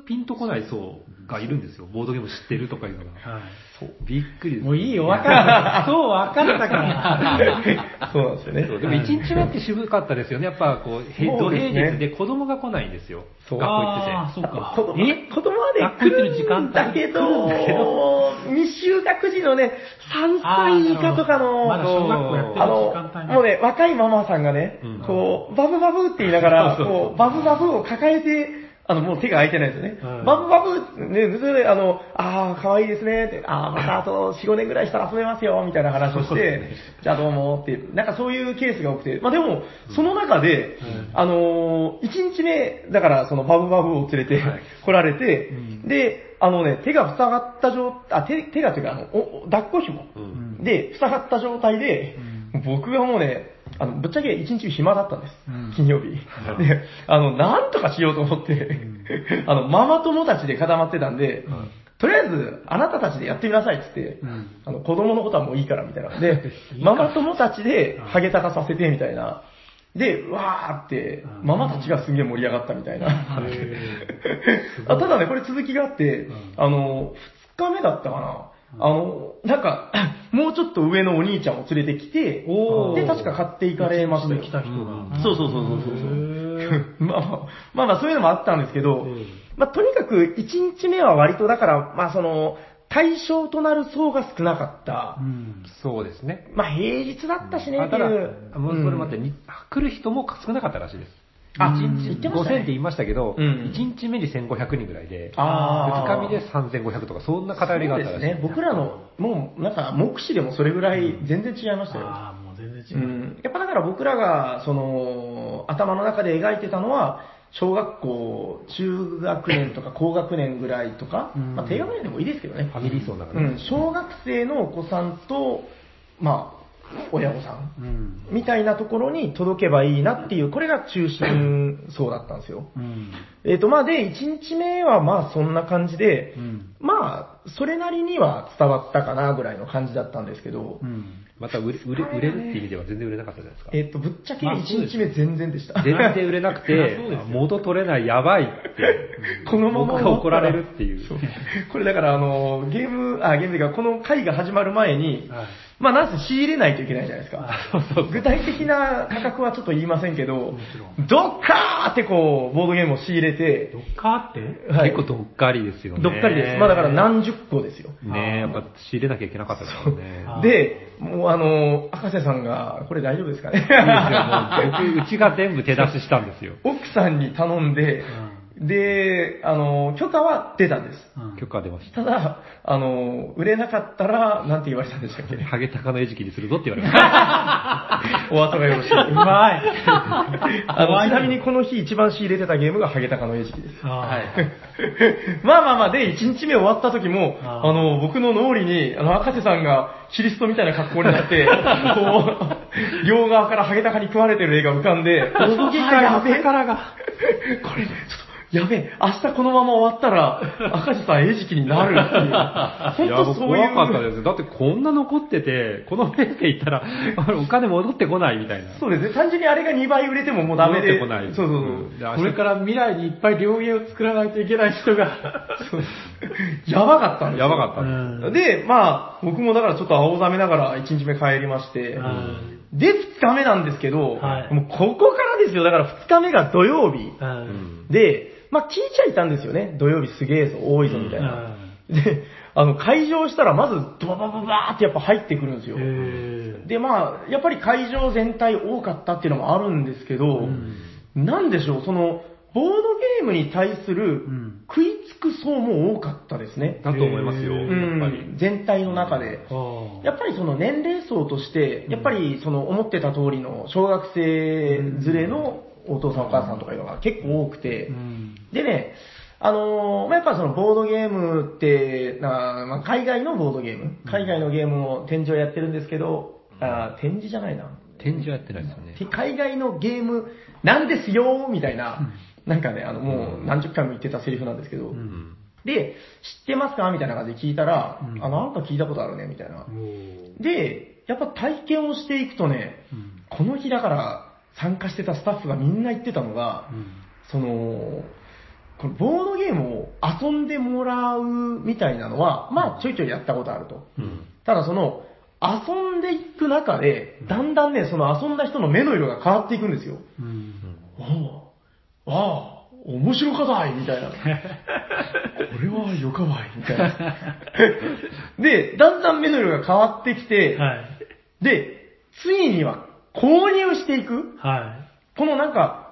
通ピンとこない層がいるんですよ。ボードゲーム知ってるとかいうのが。はいびっくりです。もういいよ、分かった。(laughs) そう、分かったから。(laughs) そうなんですよね。でも1日目って渋かったですよね。やっぱこう、へ土平日で子供が来ないんですよ。そう学校行ってて。あーそうか。子供え？子供はね、学校行ってる時間だけど、未就学児のね、3歳以下とかの、まだ小学校やってるあの時間帯、ねもうね、若いママさんがね、うんこう、バブバブって言いながら、そうそうそうこう、バブバブを抱えて、あの、もう手が空いてないですよね。うんバブバブ、ね、それで、あの、ああ、可愛いですねって、ああ、またあと4、5年ぐらいしたら遊べますよ、みたいな話をして、じゃあどうもって、なんかそういうケースが多くて、まあでも、その中で、あのー、1日目、だからそのバブバブを連れて来られて、で、あのね、手が塞がった状態、あ、手、手がというか、あの、おお抱っこ紐。うん。で、塞がった状態で、僕がもうね、あの、ぶっちゃけ一日暇だったんです。うん金曜日。で、あの、なんとかしようと思って、あの、ママ友たちで固まってたんで、とりあえず、あなたたちでやってみなさいっつって、うんあの、子供のことはもういいからみたいな。で、(laughs) ママ友たちでハゲタカさせてみたいな。で、わーって、ママたちがすげえ盛り上がったみたいな。(laughs) あただね、これ続きがあって、あの、二日目だったかな。あの、なんか、(clears throat) もうちょっと上のお兄ちゃんを連れてきて、で、確か買っていかれましたよ。来た人が。そうそうそうそうそうそう。(laughs) まあまあ、まあまあそういうのもあったんですけど、うんまあとにかく1日目は割とだから、まあその、対象となる層が少なかったう。ん。そうですね。まあ平日だったしねあただ、っていう。もうそれ待って、うんに来る人も少なかったらしいです。あ1言日ってましたね5000って言いましたけど、うん1日目に1500人ぐらいで、あー2日目で3500とか、そんな偏りがあったらしいですね。僕らの、もうなんか目視でもそれぐらい全然違いましたよ。ああ、もう全然違うう。ん、やっぱだから僕らが、その、頭の中で描いてたのは、小学校、中学年とか高学年ぐらいとか、うんまあ低学年でもいいですけどね。ファミリー層の中で。うん、小学生のお子さんと、まあ、親御さんうん。みたいなところに届けばいいなっていう、これが中心層だったんですよ。うん。えっ、と、まあで、1日目はまあそんな感じで、うん。まあ、それなりには伝わったかなぐらいの感じだったんですけど、うん。また売れ売れ売れるっていう意味では全然売れなかったじゃないですか？えっ、と、ぶっちゃけまあそう1です日目全然でした。全然売れなくて (laughs) 元取れない、やばいって、(laughs) このまま僕が怒られるっていう。これだからあの、ゲーム、あ、ゲームがこの会が始まる前に、はい。まあなんせ仕入れないといけないじゃないですか。そうそう具体的な価格はちょっと言いませんけどどっかーってこう、ボードゲームを仕入れてど、っかって？はい結構どっかりですよね。どっかりです。まあだから何十個ですよ。ねえ、やっぱ仕入れなきゃいけなかったですからね。あで、もうあの、赤瀬さんが、これ大丈夫ですかね？いいですよもう僕、うちが全部手出ししたんですよ。奥さんに頼んで、で、あの、許可は出たんです。うん。許可出ました。ただ、あの、売れなかったら、なんて言われたんでしたっけ？(laughs) ハゲタカの餌食にするぞって言われました。(laughs) お後がよろしい。うまい。あの、ちなみにこの日一番仕入れてたゲームがハゲタカの餌食です。は (laughs) まあまあまあ、で、1日目終わった時も、あの、僕の脳裏に、あの、赤瀬さんがキリストみたいな格好になって、こう、両側からハゲタカに食われてる絵が浮かんで、い。ボードゲームの宝が。これ、ちょっと、やべえ、明日このまま終わったら、(laughs) 赤字さん餌食になるっていう。いや、本当もうそういう。怖かったです。だってこんな残ってて、このペースでいったら、(laughs) お金戻ってこないみたいな。そうですね。単純にあれが2倍売れてももうダメで。戻ってこないそうそうそう。うんでこれから未来にいっぱい両芸を作らないといけない人が。やばかったんですよ。やばかったうんんで、まあ、僕もだからちょっと青ざめながら1日目帰りまして、うんで、2日目なんですけど、はいもうここからですよ。だから2日目が土曜日。で、まあ聞いちゃいたんですよね。土曜日すげえぞ、多いぞ、みたいな。で、あの、会場したらまずドババババーってやっぱ入ってくるんですよ。へで、まあ、やっぱり会場全体多かったっていうのもあるんですけど、なんでしょう、その、ボードゲームに対するん食いつく層も多かったですね。だと思いますよ、うやっうぱり。ん、全体の中で。ーやっぱりその年齢層として、やっぱりその思ってた通りの小学生連れのお父さんお母さんとかいうのが結構多くてう、んでね、あのーまあ、やっぱそのボードゲームって、なまあ、海外のボードゲーム、海外のゲームを展示をやってるんですけど、あー展示じゃないな。展示はやってないですよね。海外のゲームなんですよみたいな、なんかね、あの、もう何十回も言ってたセリフなんですけど、うん。で、知ってますか？みたいな感じで聞いたら、うん。あ、なんか聞いたことあるね、みたいな。で、やっぱ体験をしていくとね、うん。この日だから参加してたスタッフがみんな言ってたのが、うん。その、このボードゲームを遊んでもらうみたいなのは、まあちょいちょいやったことあると。うん。ただその、遊んでいく中で、だんだんね、その遊んだ人の目の色が変わっていくんですよ。うんああ、面白かだいみたいな。(laughs) これはよかわいみたいな。で、だんだん目の色が変わってきて、はい。で、ついには購入していく。はこのなんか、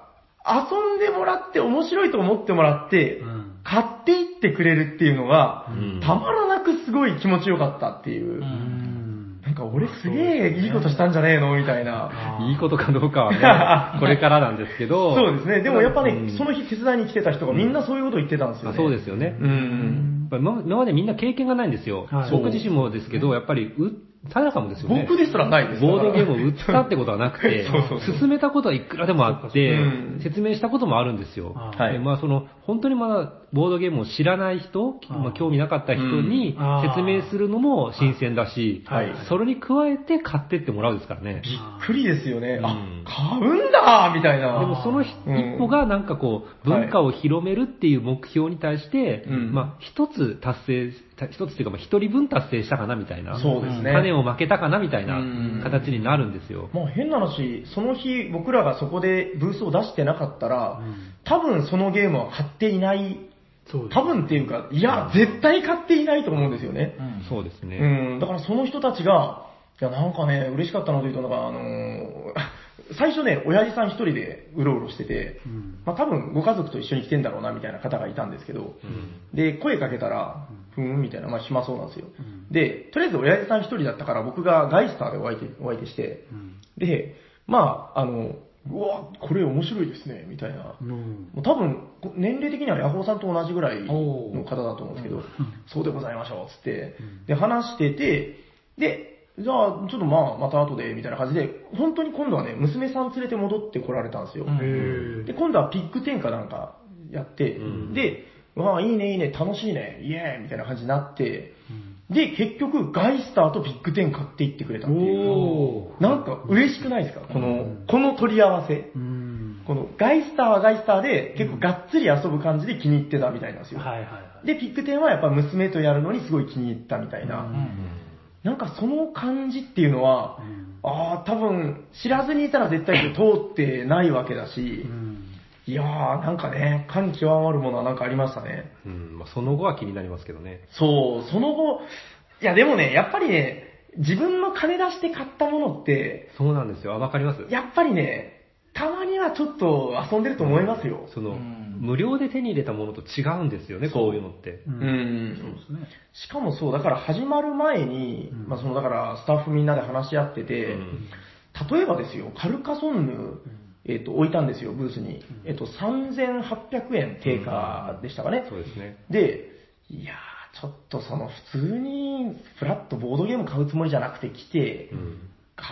遊んでもらって面白いと思ってもらってい。、うん買っていってくれるっていうのが、うんたまらなくすごい気持ちよかったっていう。うんなんか俺すげえいいことしたんじゃねえのみたいな。いいことかどうかはね、(laughs) これからなんですけど。そうですね。でもやっぱね、うんその日手伝いに来てた人がみんなそういうこと言ってたんですよあね。そうですよね。うん。やっぱ今今までみんな経験がないんですよ。はい僕自身もですけど、やっぱり、う、サヤさんもですよね。僕ですらないです。ボードゲームを売ったってことはなくて (laughs) そうそう進めたことはいくらでもあってうん、説明したこともあるんですよ。あはいでまあその、本当にまだボードゲームを知らない人、あまあ興味なかった人に説明するのも新鮮だしはい、それに加えて買ってってもらうですからね。びっくりですよね。あうん、買うんだみたいな。でもその一歩がなんかこう、文化を広めるっていう目標に対して、うん。まあ一つ達成、た一つっていうかまあ一人分達成したかなみたいな。そうですね。種を負けたかなみたいなうん形になるんですよ。まあ変な話、その日僕らがそこでブースを出してなかったら、うん多分そのゲームは買っていない。そう多分っていうか、いや、絶対買っていないと思うんですよね。そうですね。うん、だからその人たちが、いや、なんかね、嬉しかったのというと、なんかあのー (laughs) 最初ね、親父さん一人でうろうろしてて、うんまあ多分ご家族と一緒に来てんだろうなみたいな方がいたんですけど、で、声かけたら、ふーんみたいな、まあ暇そうなんですよ。うん。で、とりあえず親父さん一人だったから僕がガイスターでお相手お相手して、うん。で、まあ、あの、うわ、これ面白いですね、みたいな。うん。もう多分、こ年齢的にはヤホーさんと同じぐらいの方だと思うんですけど、そうでございましょう、つって。うん。で、話してて、で、じゃあ、ちょっとまあ、また後で、みたいな感じで、本当に今度はね、娘さん連れて戻ってこられたんですよ。へーで、今度はピッグ10かなんかやって、うん。で、わあ、いいね、いいね、楽しいね、イエーイみたいな感じになって、うんで、結局、ガイスターとビッグ10買っていってくれたっていう。なんか嬉しくないですか？この、うんこの取り合わせ。うんこのガイスターはガイスターで結構がっつり遊ぶ感じで気に入ってたみたいなんですよ。はいはいはい。で、ピック10はやっぱ娘とやるのにすごい気に入ったみたいな。うんなんかその感じっていうのは、うんああ、多分知らずにいたら絶対通ってないわけだしう、んいやーなんかね、感極まるものはなんかありましたね。うんまあ、その後は気になりますけどね。そう、その後、いやでもね、やっぱりね、自分の金出して買ったものって、そうなんですよ。あ、わかりますやっぱりね、たまにはちょっと遊んでると思いますよ。その、うん無料で手に入れたものと違うんですよね、そうこういうのって。ううんんそうですね。しかもそう、だから始まる前に、うんまあそのだからスタッフみんなで話し合ってて、うん例えばですよ、カルカソンヌ、えっ、と、置いたんですよ、ブースに。えっ、と、3800円定価でしたかね。そうですね。で、いやー、ちょっとその普通にフラットボードゲーム買うつもりじゃなくて来て、うん。買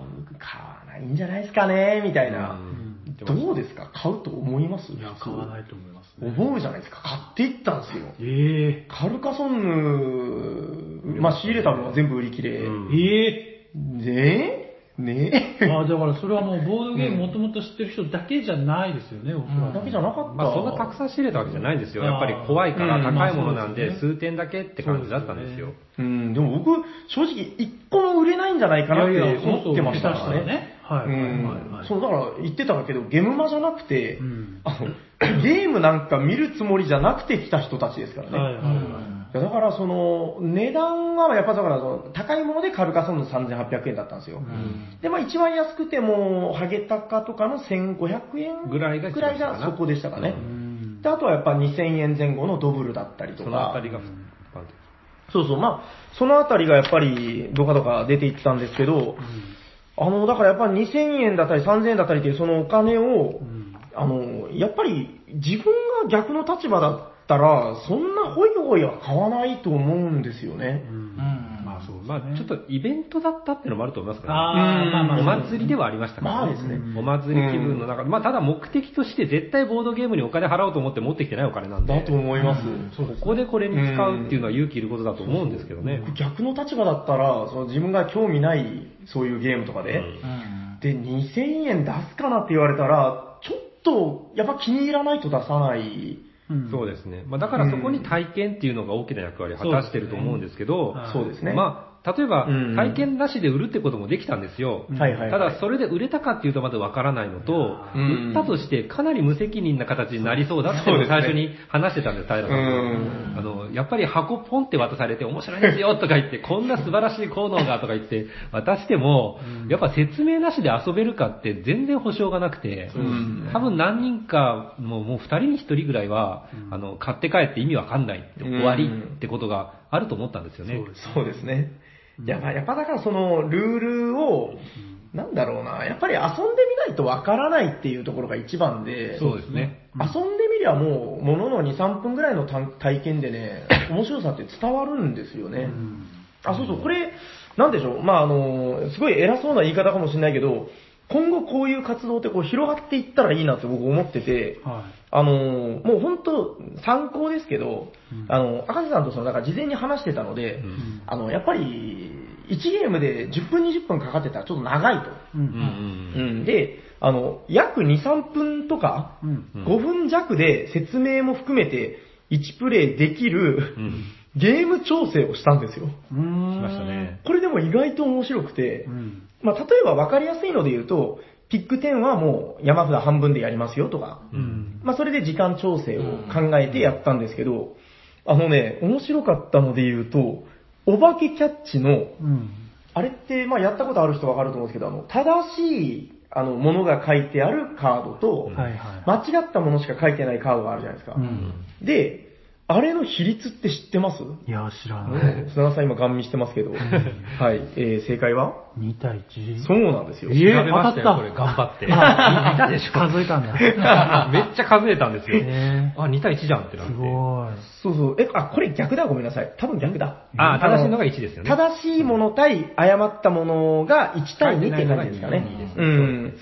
う、買わないんじゃないですかね、みたいな。うんどうですか？買うと思います？いや、買わないと思います思うじゃないですか。買っていったんですよ。えカルカソンヌ、まあ仕入れた分は全部売り切れ。うんええねえね。え (laughs) あだからそれはもうボードゲームもともと知ってる人だけじゃないですよね、おそらくだけじゃなかった。まあそんなたくさん仕入れたわけじゃないんですよ。やっぱり怖いからうん。高いものなんで数点だけって感じだったんですよ。うん、でも僕、正直一個も売れないんじゃないかなって思ってましたからね。ね。はい、うはい、はいんはい。そう、だから言ってたけど、ゲームマじゃなくて、うんあの、(coughs) ゲームなんか見るつもりじゃなくて来た人たちですからね。はい、はい、はい。だからその、値段はやっぱだからその、高いものでカルカソンヌ3800円だったんですよ。で、まあ一番安くても、ハゲタカとかの1500円ぐらいが一ぐらいがそこでしたかね。うんで、あとはやっぱ2000円前後のドブルだったりとそのあか。たりが、そうそう、まあ、そのあたりがやっぱり、どかどか出ていったんですけど、あの、だからやっぱり2000円だったり3000円だったりっていうそのお金を、うん。あの、やっぱり自分が逆の立場だったら、そんなホイホイは買わないと思うんですよね。うん。うですね。まあちょっとイベントだったっていうのもあると思いますからね。あーまあまあお祭りではありましたからね。まあですねお祭り気分の中で、まあただ目的として絶対ボードゲームにお金払おうと思って持ってきてないお金なんで。だと思います。そうですここでこれに使うっていうのは勇気いることだと思うんですけどね。逆の立場だったら、その自分が興味ないそういうゲームとかで、うんで、2000円出すかなって言われたら、ちょっと、やっぱ気に入らないと出さない。うんそうですね。まあだからそこに体験っていうのが大きな役割を果たしてると思うんですけど、そうそうですね。まあ、例えばうん。体験なしで売るってこともできたんですよ。はいはいはい。ただそれで売れたかっていうとまだわからないのと、うん売ったとしてかなり無責任な形になりそうだっていうのを最初に話してたんです、平さんあの、やっぱり箱ポンって渡されて面白いですよとか言って、こんな素晴らしい効能がとか言って渡しても、やっぱ説明なしで遊べるかって全然保証がなくて、うん多分何人か、もうもう二人に一人ぐらいは、あの、買って帰って意味わかんないって終わりってことがあると思ったんですよね。そうですね。いや、まあやっぱだからそのルールを、なんだろうな、やっぱり遊んでみないとわからないっていうところが一番で、そうですね。遊んでみりゃもう、ものの2、3分ぐらいの体体験でね、(laughs) 面白さって伝わるんですよね。あ、そうそう、これ、なんでしょう、まああの、すごい偉そうな言い方かもしれないけど、今後こういう活動ってこう広がっていったらいいなって僕思ってて、はあのーもう本当、参考ですけど、あの、赤瀬さんとその、なんか事前に話してたので、んあの、やっぱり、1ゲームで10分20分かかってたらちょっと長いと。い。う。うんんうん、で、あの、約2、3分とか、うん。うん5分弱で説明も含めて1プレイできるうん。うん。ゲーム調整をしたんですよ。うーん。しましたね。これでも意外と面白くてう、ん。まあ、例えば分かりやすいので言うと、ピック10はもう山札半分でやりますよとか、うん。まあ、それで時間調整を考えてやったんですけど、あのね、面白かったので言うと、お化けキャッチの、うん。あれって、まあ、やったことある人わかると思うんですけど、あの、正しい、あの、ものが書いてあるカードと、うんはいはい。間違ったものしか書いてないカードがあるじゃないですか。うん。で、あれの比率って知ってます？いや、知らない。砂田さん今ガン見してますけど。はい。えー、正解は？2対1。そうなんですよ。えー調べましたよ、当たったこれ、頑張って。あ見たでしょ数えたんだ。(laughs) めっちゃ数えたんですよ。えあ、2対1じゃんってなって。すごい。そうそう。え、あ、これ逆だ、ごめんなさい。多分逆だ。あ、の正しいのが1ですよね。正しいもの対誤ったものが1対2って感じですかね書いてないのが2です。うねん。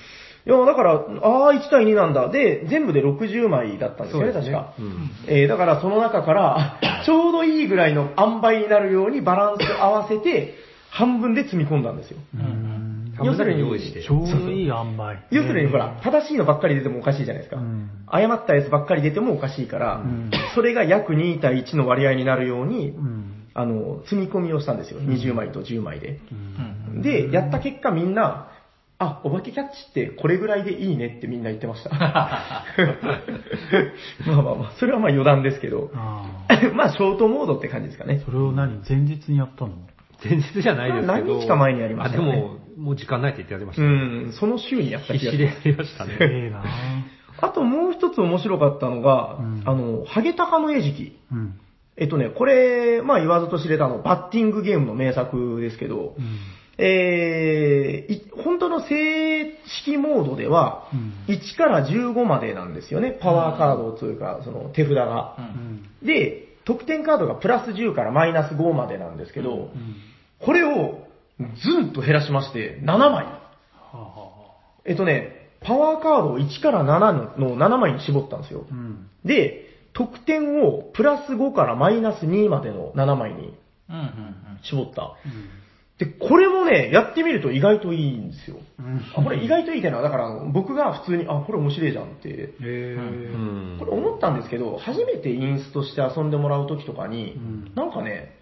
いや、だから、ああ、1対2なんだ。で、全部で60枚だったんですよね、確か。うんえーだからその中から、(laughs) ちょうどいいぐらいの塩梅になるようにバランス合わせて、半分で積み込んだんですよ。うん。半分だけ用意して。ちょうどいい塩梅。要するにほら、正しいのばっかり出てもおかしいじゃないですか。うん誤ったやつばっかり出てもおかしいから、んそれが約2対1の割合になるように、うん。あの、積み込みをしたんですよ。20枚と10枚で。うん。で、やった結果みんな、あ、お化けキャッチってこれぐらいでいいねってみんな言ってました。(laughs) まあまあまあ、それはまあ余談ですけど、ああ。(laughs) まあショートモードって感じですかね。それを何？前日にやったの？前日じゃないですけど。何日か前にやりましたよねあ、でも、もう時間ないって言ってやりましうた。ん、その週にやった気必死でやがします。りましたね。ええなあともう一つ面白かったのが、うんあの、ハゲタカの餌食。うん。えっとね、これ、まあ言わずと知れたあの、バッティングゲームの名作ですけど、うん。えーい本当の正式モードでは、うん1から15までなんですよね。パワーカードというか、その手札が。うん。で、得点カードがプラス10からマイナス5までなんですけど、うん。これをずんと減らしまして、7枚。えっとね、パワーカードを1から7の7枚に絞ったんですよ。うん。で、得点をプラス5からマイナス2までの7枚にうん。うん。絞った。で、これもね、やってみると意外といいんですよ。うん。あ、これ意外といいっていうのは、だから僕が普通に、あ、これ面白いじゃんって、これ思ったんですけど、初めてインストして遊んでもらう時とかに、んなんかね、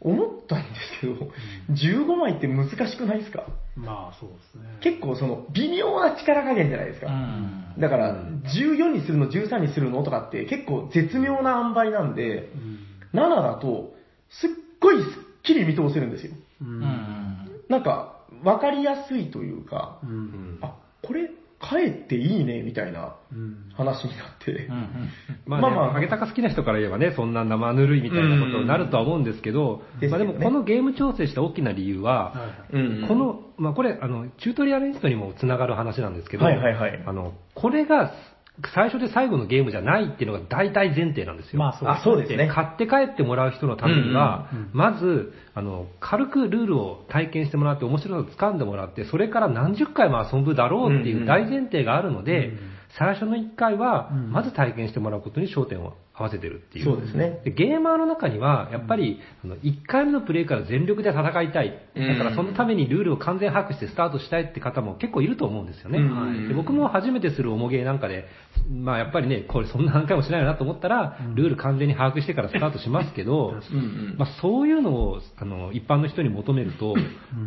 思ったんですけど、15枚って難しくないですか？まあそうですね。結構その微妙な力加減じゃないですか。うん。だから、14にするの、13にするのとかって結構絶妙な塩梅なんで、7だと、すっごいすっきり見通せるんですよ。うん。なんか、わかりやすいというか、う。うんんあ、これ、かえっていいね、みたいなうん。話になってう。ん。(laughs) まあ、ね、まあまあハゲタカ好きな人から言えばね、そんな生ぬるいみたいなことになるとは思うんですけど、うんまあでもこのゲーム調整した大きな理由は、はいうんこ、の、まあこれ、あの、チュートリアリストにもつながる話なんですけど、はいはいはいあの、これが最初で最後のゲームじゃないっていうのが大体前提なんですよ。まあそうですね。買って帰ってもらう人のためには、うんうんうん。まず、あの、軽くルールを体験してもらって、面白いのを掴んでもらって、それから何十回も遊ぶだろうっていう大前提があるので、うん最初の1回は、うん。まず体験してもらうことに焦点を合わせてるっていう。そうですね。でゲーマーの中には、やっぱり、あの1回目のプレイから全力で戦いたい。うんだからそのためにルールを完全把握してスタートしたいって方も結構いると思うんですよね。うんで僕も初めてする重ゲーなんかで、まあやっぱりね、これそんな何回もしないよなと思ったら、ルール完全に把握してからスタートしますけど、うんうんまあ、そういうのをあの一般の人に求めると、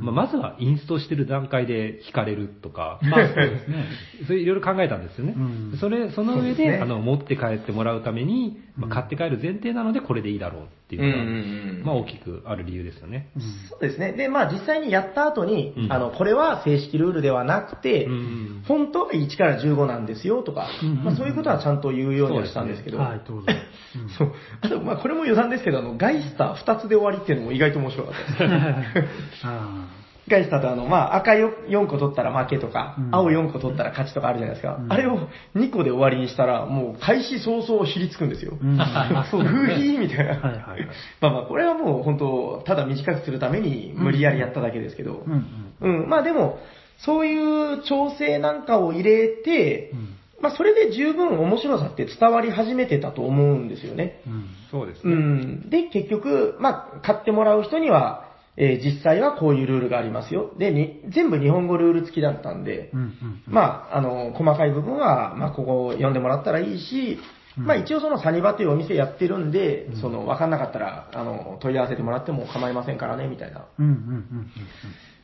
まあ、まずはインストしてる段階で惹かれるとか、まあそうですね。(laughs) それいろいろ考えたんですよね。うんそれ、その上で、ねあの、持って帰ってもらうために、まあ、買って帰る前提なので、これでいいだろうっていうのが、うんうんうんまあ、大きくある理由ですよね。そうですね。で、まあ実際にやった後に、うんあの、これは正式ルールではなくて、うん本当は1から15なんですよとか、うんまあそういうことはちゃんと言うようにはしたんですけど、はい、どうぞ。うんそう。あと、まあこれも余談ですけど、あの、ガイスター2つで終わりっていうのも意外と面白かったです。(laughs) あガイスターってあの、まあ赤4個取ったら負けとか、うん青4個取ったら勝ちとかあるじゃないですか。うんあれを2個で終わりにしたら、もう開始早々ひりつくんですよ。ーうん。あ、そうですグね。ヒーみたいな。はいはいはい。まあまあ、これはもう本当、ただ短くするために無理やりやっただけですけど、うんうん。うん、まあでも、そういう調整なんかを入れて、うんまあそれで十分面白さって伝わり始めてたと思うんですよね。うん。うそうですね。ん。で、結局、まあ買ってもらう人には、えー実際はこういうルールがありますよ。で、に全部日本語ルール付きだったんで、うんうん。まあ、あの、細かい部分は、まあ、ここ読んでもらったらいいし、うんまあ一応そのサニバというお店やってるんで、その、わかんなかったら、あの、問い合わせてもらっても構いませんからね、みたいな。うんうんうん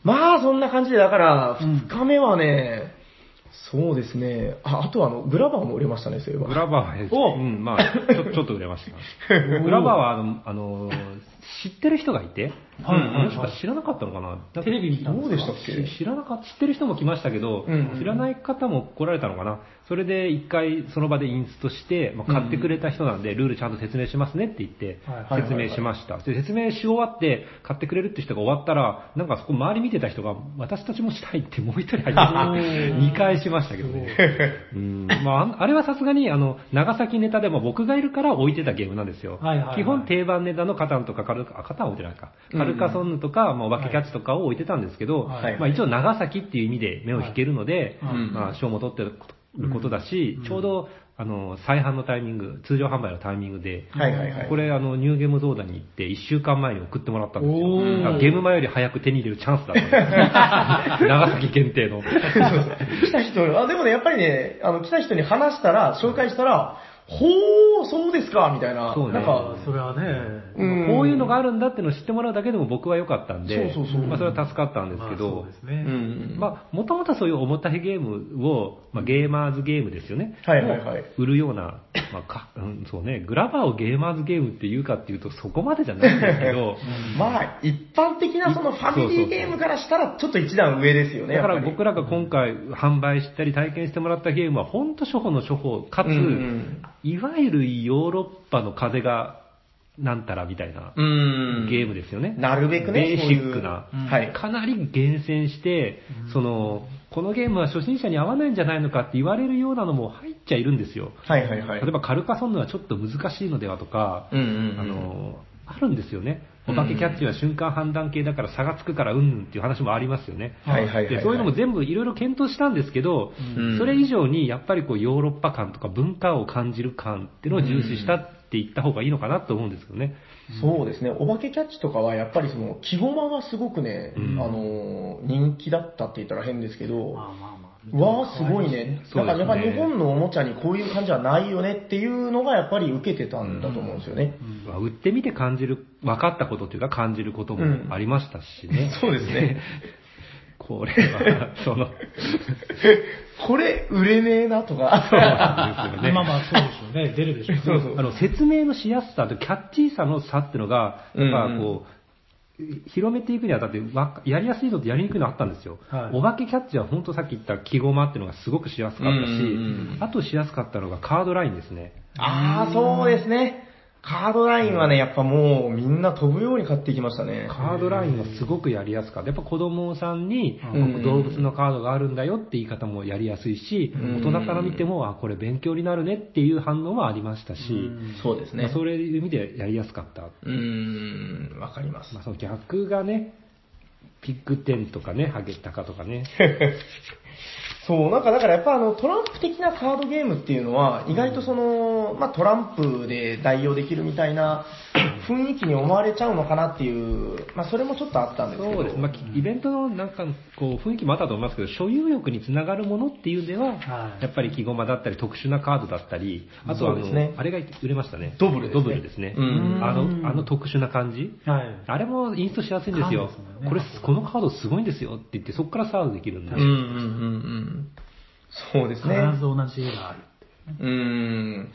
まあ、そんな感じで、だから、うん2日目はね、そうですね、あ、あとはあの、グラバーも売れましたね、そういえば。グラバーは、おうん、まあ、ちょちょっと売れました。(laughs) グラバーは、あの、あの知ってる人がいて、はいはいはい。もしか知らなかったのかな？テレビ見たんどうでしたっけ？知らなかった、知ってる人も来ましたけど、うん。知らない方も来られたのかな？それで一回その場でインストして、まあ、買ってくれた人なんで、ルールちゃんと説明しますねって言ってはい、説明しました。で説明し終わって、買ってくれるって人が終わったら、なんかそこ周り見てた人が、私たちもしたいってもう一人入ってきて、2回しましたけどね。う。ん。まあ、ああれはさすがに、あの、長崎ネタでも僕がいるから置いてたゲームなんですよ。はいはいはい。基本定番ネタのカタンとかカルカ、あ、カタンは置いてないか。カルカソンヌとか、まあ、お化けキャッチとかを置いてたんですけど、はい。まあ一応長崎っていう意味で目を引けるので、はい。うん。まあ賞も取ってることだし、うんちょうど、あの、再販のタイミング、通常販売のタイミングで、はいはいはい。これあの、ニューゲームゾーダに行って1週間前に送ってもらったんですよ。だからゲーム前より早く手に入れるチャンスだったんです (laughs) 長崎限定の。来た人、あ、でもね、やっぱりね、あの、来た人に話したら、紹介したら、ほー、そうですか、みたいな。そうねなんか、それはね、うんこういうのがあるんだっていうのを知ってもらうだけでも僕は良かったんで、そうそうそうまあそれは助かったんですけまあそどうで、すうね。ん。まあ、もともとそういう重たいゲームを、まあ、ゲーマーズゲームですよね。はいはいはいを売るような、まあかうん、そうね、グラバーをゲーマーズゲームっていうかっていうとそこまでじゃないんですけど、(laughs) まあ、一般的なそのファミリーゲームからしたら、ちょっと一段上ですよね。だから僕らが今回販売したり体験してもらったゲームは本当初歩の初歩、かつ、うんうんいわゆるヨーロッパの風がなんたらみたいなうん。ゲームですよね。なるべくね、ベーシックなそういうはい。かなり厳選して、その、このゲームは初心者に合わないんじゃないのかって言われるようなのも入っちゃいるんですよ。はいはいはい。例えばカルカソンヌはちょっと難しいのではとか、うんうんうんあの、あるんですよね。お化けキャッチは瞬間判断系だから差がつくからうんぬんっていう話もありますよね。はいはいはいはいでそういうのも全部いろいろ検討したんですけど、うんそれ以上にやっぱりこうヨーロッパ感とか文化を感じる感っていうのを重視したって言った方がいいのかなと思うんですけどね。そうですね。お化けキャッチとかはやっぱりその、木駒がすごくね、うんあの、人気だったって言ったら変ですけど、まあまあまあ。わあ、すごいね。だからやっぱ日本のおもちゃにこういう感じはないよねっていうのがやっぱり受けてたんだと思うんですよね。まあ売ってみて感じる、分かったことっていうか感じることもありましたしね。そうですね。(laughs) これは、その、(laughs) これ売れねえなとか。そうなんですよね。まあまあ、そうでしょうね。出るでしょうね。そうそうあの、説明のしやすさとキャッチーさの差っていうのが、やっぱこう、広めていくにあたって、わやりやすいのとやりにくいのあったんですよ。はいお化けキャッチは本当さっき言った記号間っていうのがすごくしやすかったし、あとしやすかったのがカードラインですね。ああ、そうですね。カードラインはね、やっぱもうみんな飛ぶように買っていきましたね。カードラインはすごくやりやすかった。やっぱ子供さんに、うん動物のカードがあるんだよって言い方もやりやすいし、うん大人から見ても、あ、これ勉強になるねっていう反応もありましたし、そうですねまあ。そういう意味でやりやすかった。うーん、わかりますまあ、。その逆がね、ピッグテンとかね、ハゲタカとかね。(laughs) そう、なんかだからやっぱあのトランプ的なカードゲームっていうのは意外とその、まあトランプで代用できるみたいな雰囲気に思われちゃうのかなっていう、まあそれもちょっとあったんですけど。そうです。まあ、イベントのなんか、こう、雰囲気もあったと思いますけど、所有欲につながるものっていうんでは、はいやっぱり木駒だったり、特殊なカードだったり、あとはあの、ねあれが売れましたね。ドブルねドブルですね。うんあの、あの特殊な感じ？はい。あれもインストしやすいんですよす。ねこれ、このカードすごいんですよって言って、そこからサードできるんで。うんうんうんうん。そうですね。必ず同じ絵がある。うーん。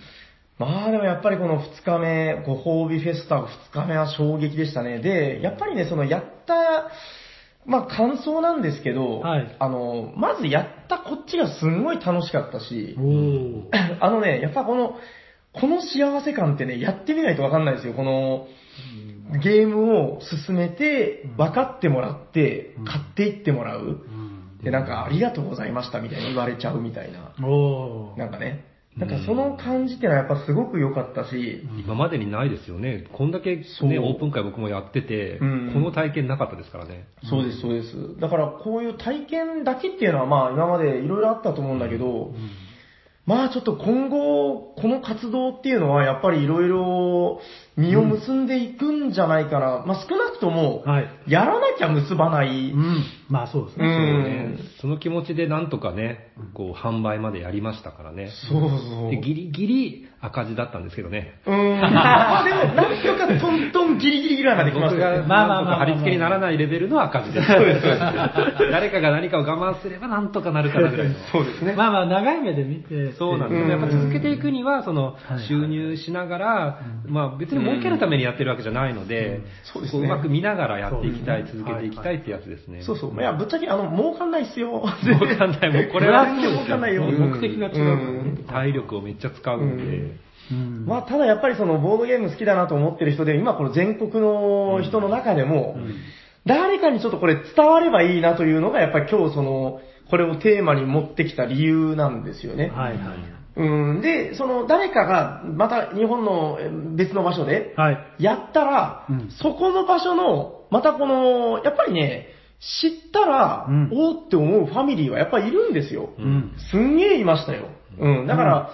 まあでもやっぱりこの2日目、ご褒美フェスタ2日目は衝撃でしたね。で、やっぱりね、そのやった、まあ感想なんですけど、はいあの、まずやったこっちがすんごい楽しかったし。(laughs) あのね、やっぱこの、この幸せ感ってね、やってみないとわかんないですよ。この、ゲームを進めて、分かってもらって、買っていってもらう。うんで、なんか、ありがとうございましたみたいに言われちゃうみたいな。おー。なんかね。なんかその感じってのはやっぱすごく良かったし、今までにないですよね。こんだけそうね、オープン会僕もやってて、うんこの体験なかったですからね。そうです、そうです。だからこういう体験だけっていうのはまあ今までいろいろあったと思うんだけど、まあちょっと今後、この活動っていうのはやっぱりいろいろ実を結んでいくんじゃないかな。まあ少なくとも、はい。やらなきゃ結ばない。うん。まあそうですうね。んねその気持ちでなんとかね、こう販売までやりましたからね。そうそう。でギリギリ赤字だったんですけどね。うーん。(laughs) まあでも、なんとかトントンギリギリぐらいまで来ましたよね。まあまあまあ貼り付けにならないレベルの赤字です。誰かが何かを我慢すればなんとかなるかなぐらいの。そうですね。まあまあ長い目で見て。そうなんです。やっぱ続けていくには、そのはい、収入しながら、まあ別に儲けるためにやってるわけじゃないので、そうですねこううまく見ながらやっていきたい、続けていきたいってやつですね。そうそう。いや、ぶっちゃけ、あの、儲かんないっすよ。(laughs) わかんない。もうこれは全然わかんないよ目的が違う体力をめっちゃ使うんで。うん。まあ、ただやっぱりそのボードゲーム好きだなと思ってる人で、今この全国の人の中でも、誰かにちょっとこれ伝わればいいなというのが、やっぱり今日その、これをテーマに持ってきた理由なんですよね。はいはい。うん。で、その誰かがまた日本のえ別の場所ではい。やったら、うんそこの場所の、またこの、やっぱりね、知ったら、うんおーって思うファミリーはやっぱりいるんですよ。うん。すんげえいましたよ。うん。だから、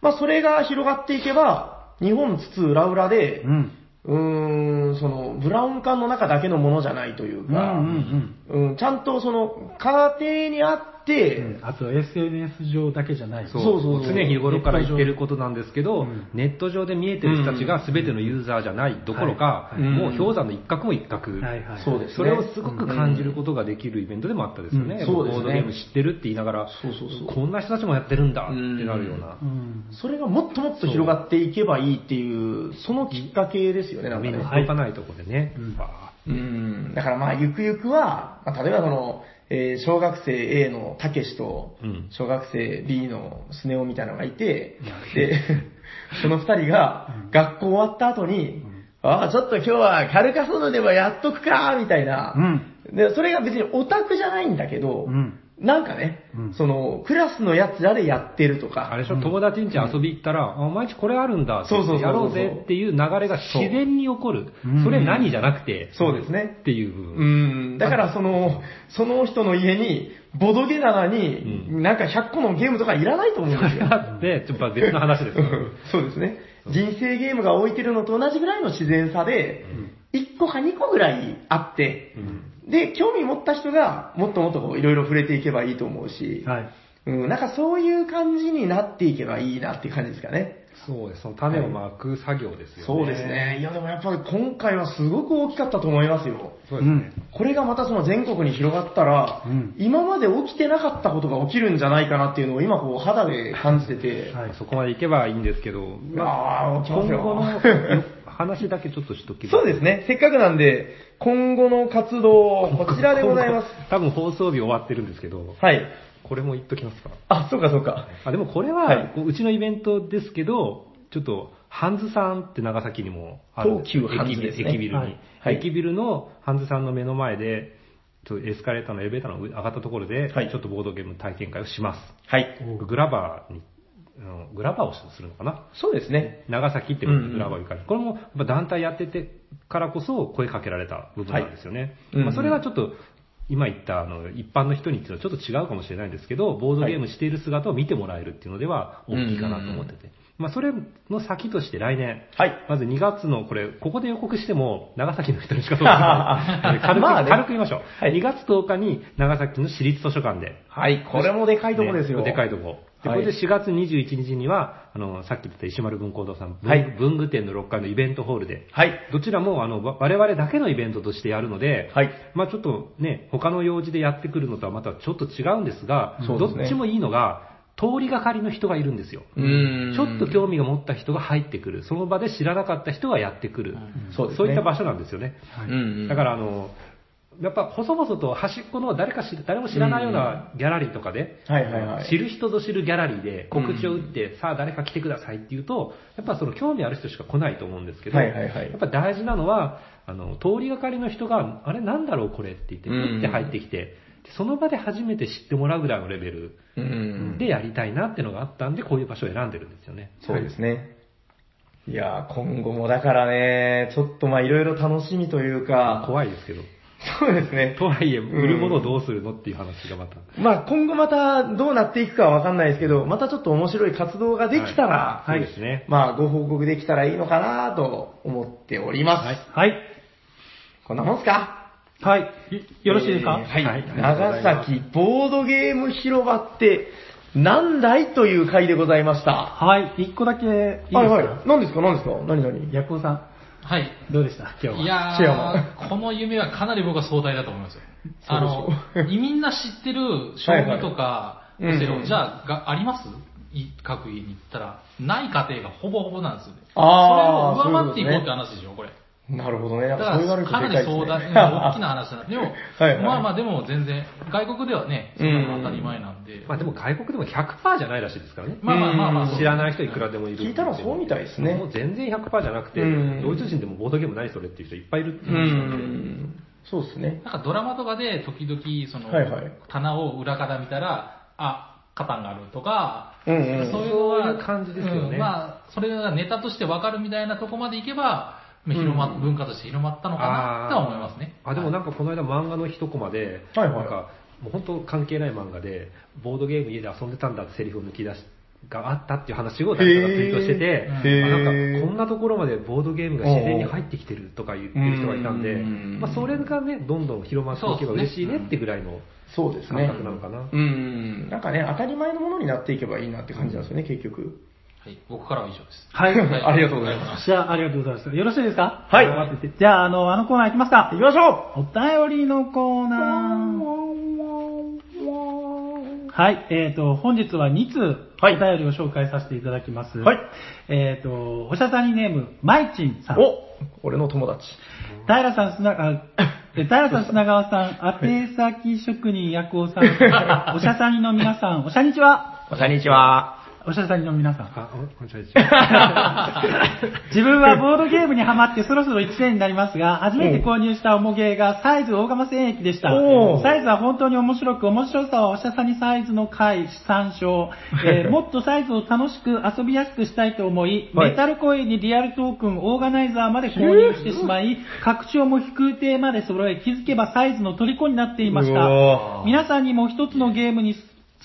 まあそれが広がっていけば、日本津々浦々でう、ん。うーん、その、ブラウン管の中だけのものじゃないといううんか、うんうんちゃんとその、家庭にあって、うん。あと SNS 上だけじゃない。そうそうそう常日頃から言ってることなんですけど、うんネット上で見えてる人たちが全てのユーザーじゃないどころか、はいもう氷山の一角も一角、はいはい。そうですね。それをすごく感じることができるイベントでもあったですよね。そうですねボードゲーム知ってるって言いながら、そうそうそうこんな人たちもやってるんだってなるようなう。ん。それがもっともっと広がっていけばいいっていう、そのきっかけですよね、なんかねみんな。届かないところでね。うんバうん。だからまあ、ゆくゆくは、まあ、例えばその、えー小学生 A のたけしと小学生 B のスネ夫みたいなのがいて、で、(laughs) その二人が学校終わった後に、ああ、ちょっと今日はカルカソンヌでもやっとくか、みたいな。うん。で、それが別にオタクじゃないんだけど、うん。なんかね、うん。その、クラスのやつらでやってるとか、あれでしょ、友達ん家遊び行ったら、あ、お前んちこれあるんだって言ってそうそうやろうぜっていう流れが自然に起こる。そう。それ何じゃなくて、そうですね。っ。ていう。部う分。ん、だからその、その人の家に、ボドゲ棚に、うなんか100個のゲームとかいらないと思うんですよ。だって、ちょっと別の話ですよ。そうですね。人生ゲームが置いてるのと同じぐらいの自然さで、1個か2個ぐらいあって、で、興味持った人がもっともっとこういろいろ触れていけばいいと思うし、はい。うん、なんかそういう感じになっていけばいいなっていう感じですかね。そうです。その種をまく作業ですよね。そうですね。いやでもやっぱり今回はすごく大きかったと思いますよ。そうですね。これがまたその全国に広がったら、うん今まで起きてなかったことが起きるんじゃないかなっていうのを今こう肌で感じてて、はいそこまでいけばいいんですけど、ますよ。今後の (laughs) 話だけちょっとしときますそうですね。せっかくなんで、今後の活動、こちらでございます。多分放送日終わってるんですけど、はい。これも言っときますか？あ、そうかそうか。あでもこれは、はいこううちのイベントですけど、ちょっと、ハンズさんって長崎にもあるんです東急ハンズですね駅ビルに、はいはい駅ビルのハンズさんの目の前で、ちょっとエスカレーターのエレベーターの上上がったところで、はいちょっとボードゲーム体験会をします。はい。グラバーに、あのグラバーをするのかな？そうですね。長崎ってことでグラバーを行かれるこれもやっぱ団体やっててからこそ声かけられた部分なんですよね。はいまあ、それはちょっと、今言ったあの一般の人にっていうのはちょっと違うかもしれないんですけど、ボードゲームしている姿を見てもらえるっていうのでは大きいかなと思ってて。まあ、それの先として来年、はい。まず2月の、これ、ここで予告しても、長崎の人にしかそうない。(laughs) 軽く、まあね軽く言いましょう。はい2月10日に長崎の市立図書館で、はい。これもでかいとこですよ。ねでかいとこ。で、こはいれで4月21日には、あの、さっき言った石丸文工堂さん、文はい文具店の6階のイベントホールで、はい。どちらも、あの、わ我々だけのイベントとしてやるので、はい。まあちょっとね、他の用事でやってくるのとはまたちょっと違うんですが、そうですねどっちもいいのが、通りがかりの人がいるんですよ。ちょっと興味が持った人が入ってくる。その場で知らなかった人がやってくる。そうですね。そういった場所なんですよね。だからあの、やっぱ細々と端っこの誰か知誰も知らないようなギャラリーとかで。知る人ぞ知るギャラリーで告知を打って、さあ誰か来てくださいって言うと、やっぱその興味ある人しか来ないと思うんですけど、やっぱ大事なのは、あの、通りがかりの人が、あれなんだろうこれって言って、って入ってきて、その場で初めて知ってもらうぐらいのレベルうん。でやりたいなっていうのがあったんで、こういう場所を選んでるんですよね。そうですね。いやー、今後もだからね、ちょっとまあいろいろ楽しみというか、怖いですけど。そうですね。とはいえ、売るものをどうするのっていう話がまた。まあ今後またどうなっていくかはわかんないですけど、またちょっと面白い活動ができたら、そうですね。まあご報告できたらいいのかなと思っております。はいはい。こんなもんすか？はい。よろしいですか、えーはい。はい長崎ボードゲーム広場って何だいという回でございました？はい。一個だけいいですかはいはい。何ですか？何ですか？何何？ヤコウさん、はい。どうでした？今日は。いやこの夢はかなり僕は壮大だと思いますよ。(laughs) あのみんな知ってる将棋とか、オセロ、じゃあが、あります？い各家に行ったら、ない家庭がほぼほぼなんですよね。あーそれを上回っていこうって話でしょ、これ。なるほどね。やだかっぱそう言われら、かな。り壮大、大きな話なんで。でも、はいはいまあまあでも全然、外国ではね、そんなの当たり前なんで。まあでも外国でも100%じゃないらしいですからね。まあまあまあまあ、うん知らない人いくらでもいる。聞いたらそうみたいですねもう全然100%じゃなくて、うんドイツ人でもボードゲームないそれっていう人いっぱいいるってう言う。そうですね。なんかドラマとかで時々、その、はいはい棚を裏から見たら、あ、カタンがあるとか、うんうん。そういう感じですよねうんまあ、それがネタとしてわかるみたいなとこまでいけば、まあ広まうん文化として広まったのかなとは思いますね。あでもなんかこの間漫画の一コマで、はいはいなんかもう本当関係ない漫画で、ボードゲーム家で遊んでたんだってセリフを抜き出し、があったっていう話を誰かがツイートしてて、なんかこんなところまでボードゲームが自然に入ってきてるとか言ってる人がいたんで、うんまあ、それがね、どんどん広まっていけば嬉しいねってぐらいのそうですね感覚。なのかな。うん。なんかね、当たり前のものになっていけばいいなって感じなんですよね、結局。はい、僕からは以上です。はい。ありがとうございます。じゃあ、ありがとうございます。よろしいですか？はい待っててじゃあ、あの、あのコーナー行きますか。行きましょお便りのコーナー。はい、えっ、と、本日は2通、おはい便りを紹介させていただきます。はい。えっ、と、おしゃさにネーム、まいちんさん。お俺の友達。平さん、砂川、え (laughs) 平さん、砂川さん、宛先職人、ヤクオさん、(laughs) おしゃさにの皆さん、おしゃにちは。こんにちは。おしゃさんの皆さん。あ、こんにちは。(laughs) 自分はボードゲームにハマってそろそろ1年になりますが、初めて購入した重ゲーがサイズ大釜戦役でしたサイズは本当に面白く、面白さはおしゃさにサイズの回、参照。えー (laughs) もっとサイズを楽しく遊びやすくしたいと思い、はいメタルコインにリアルトークン、オーガナイザーまで購入してしまい、拡張も飛空艇まで揃え、気づけばサイズの虜になっていましうたわ。皆さんにも一つのゲームに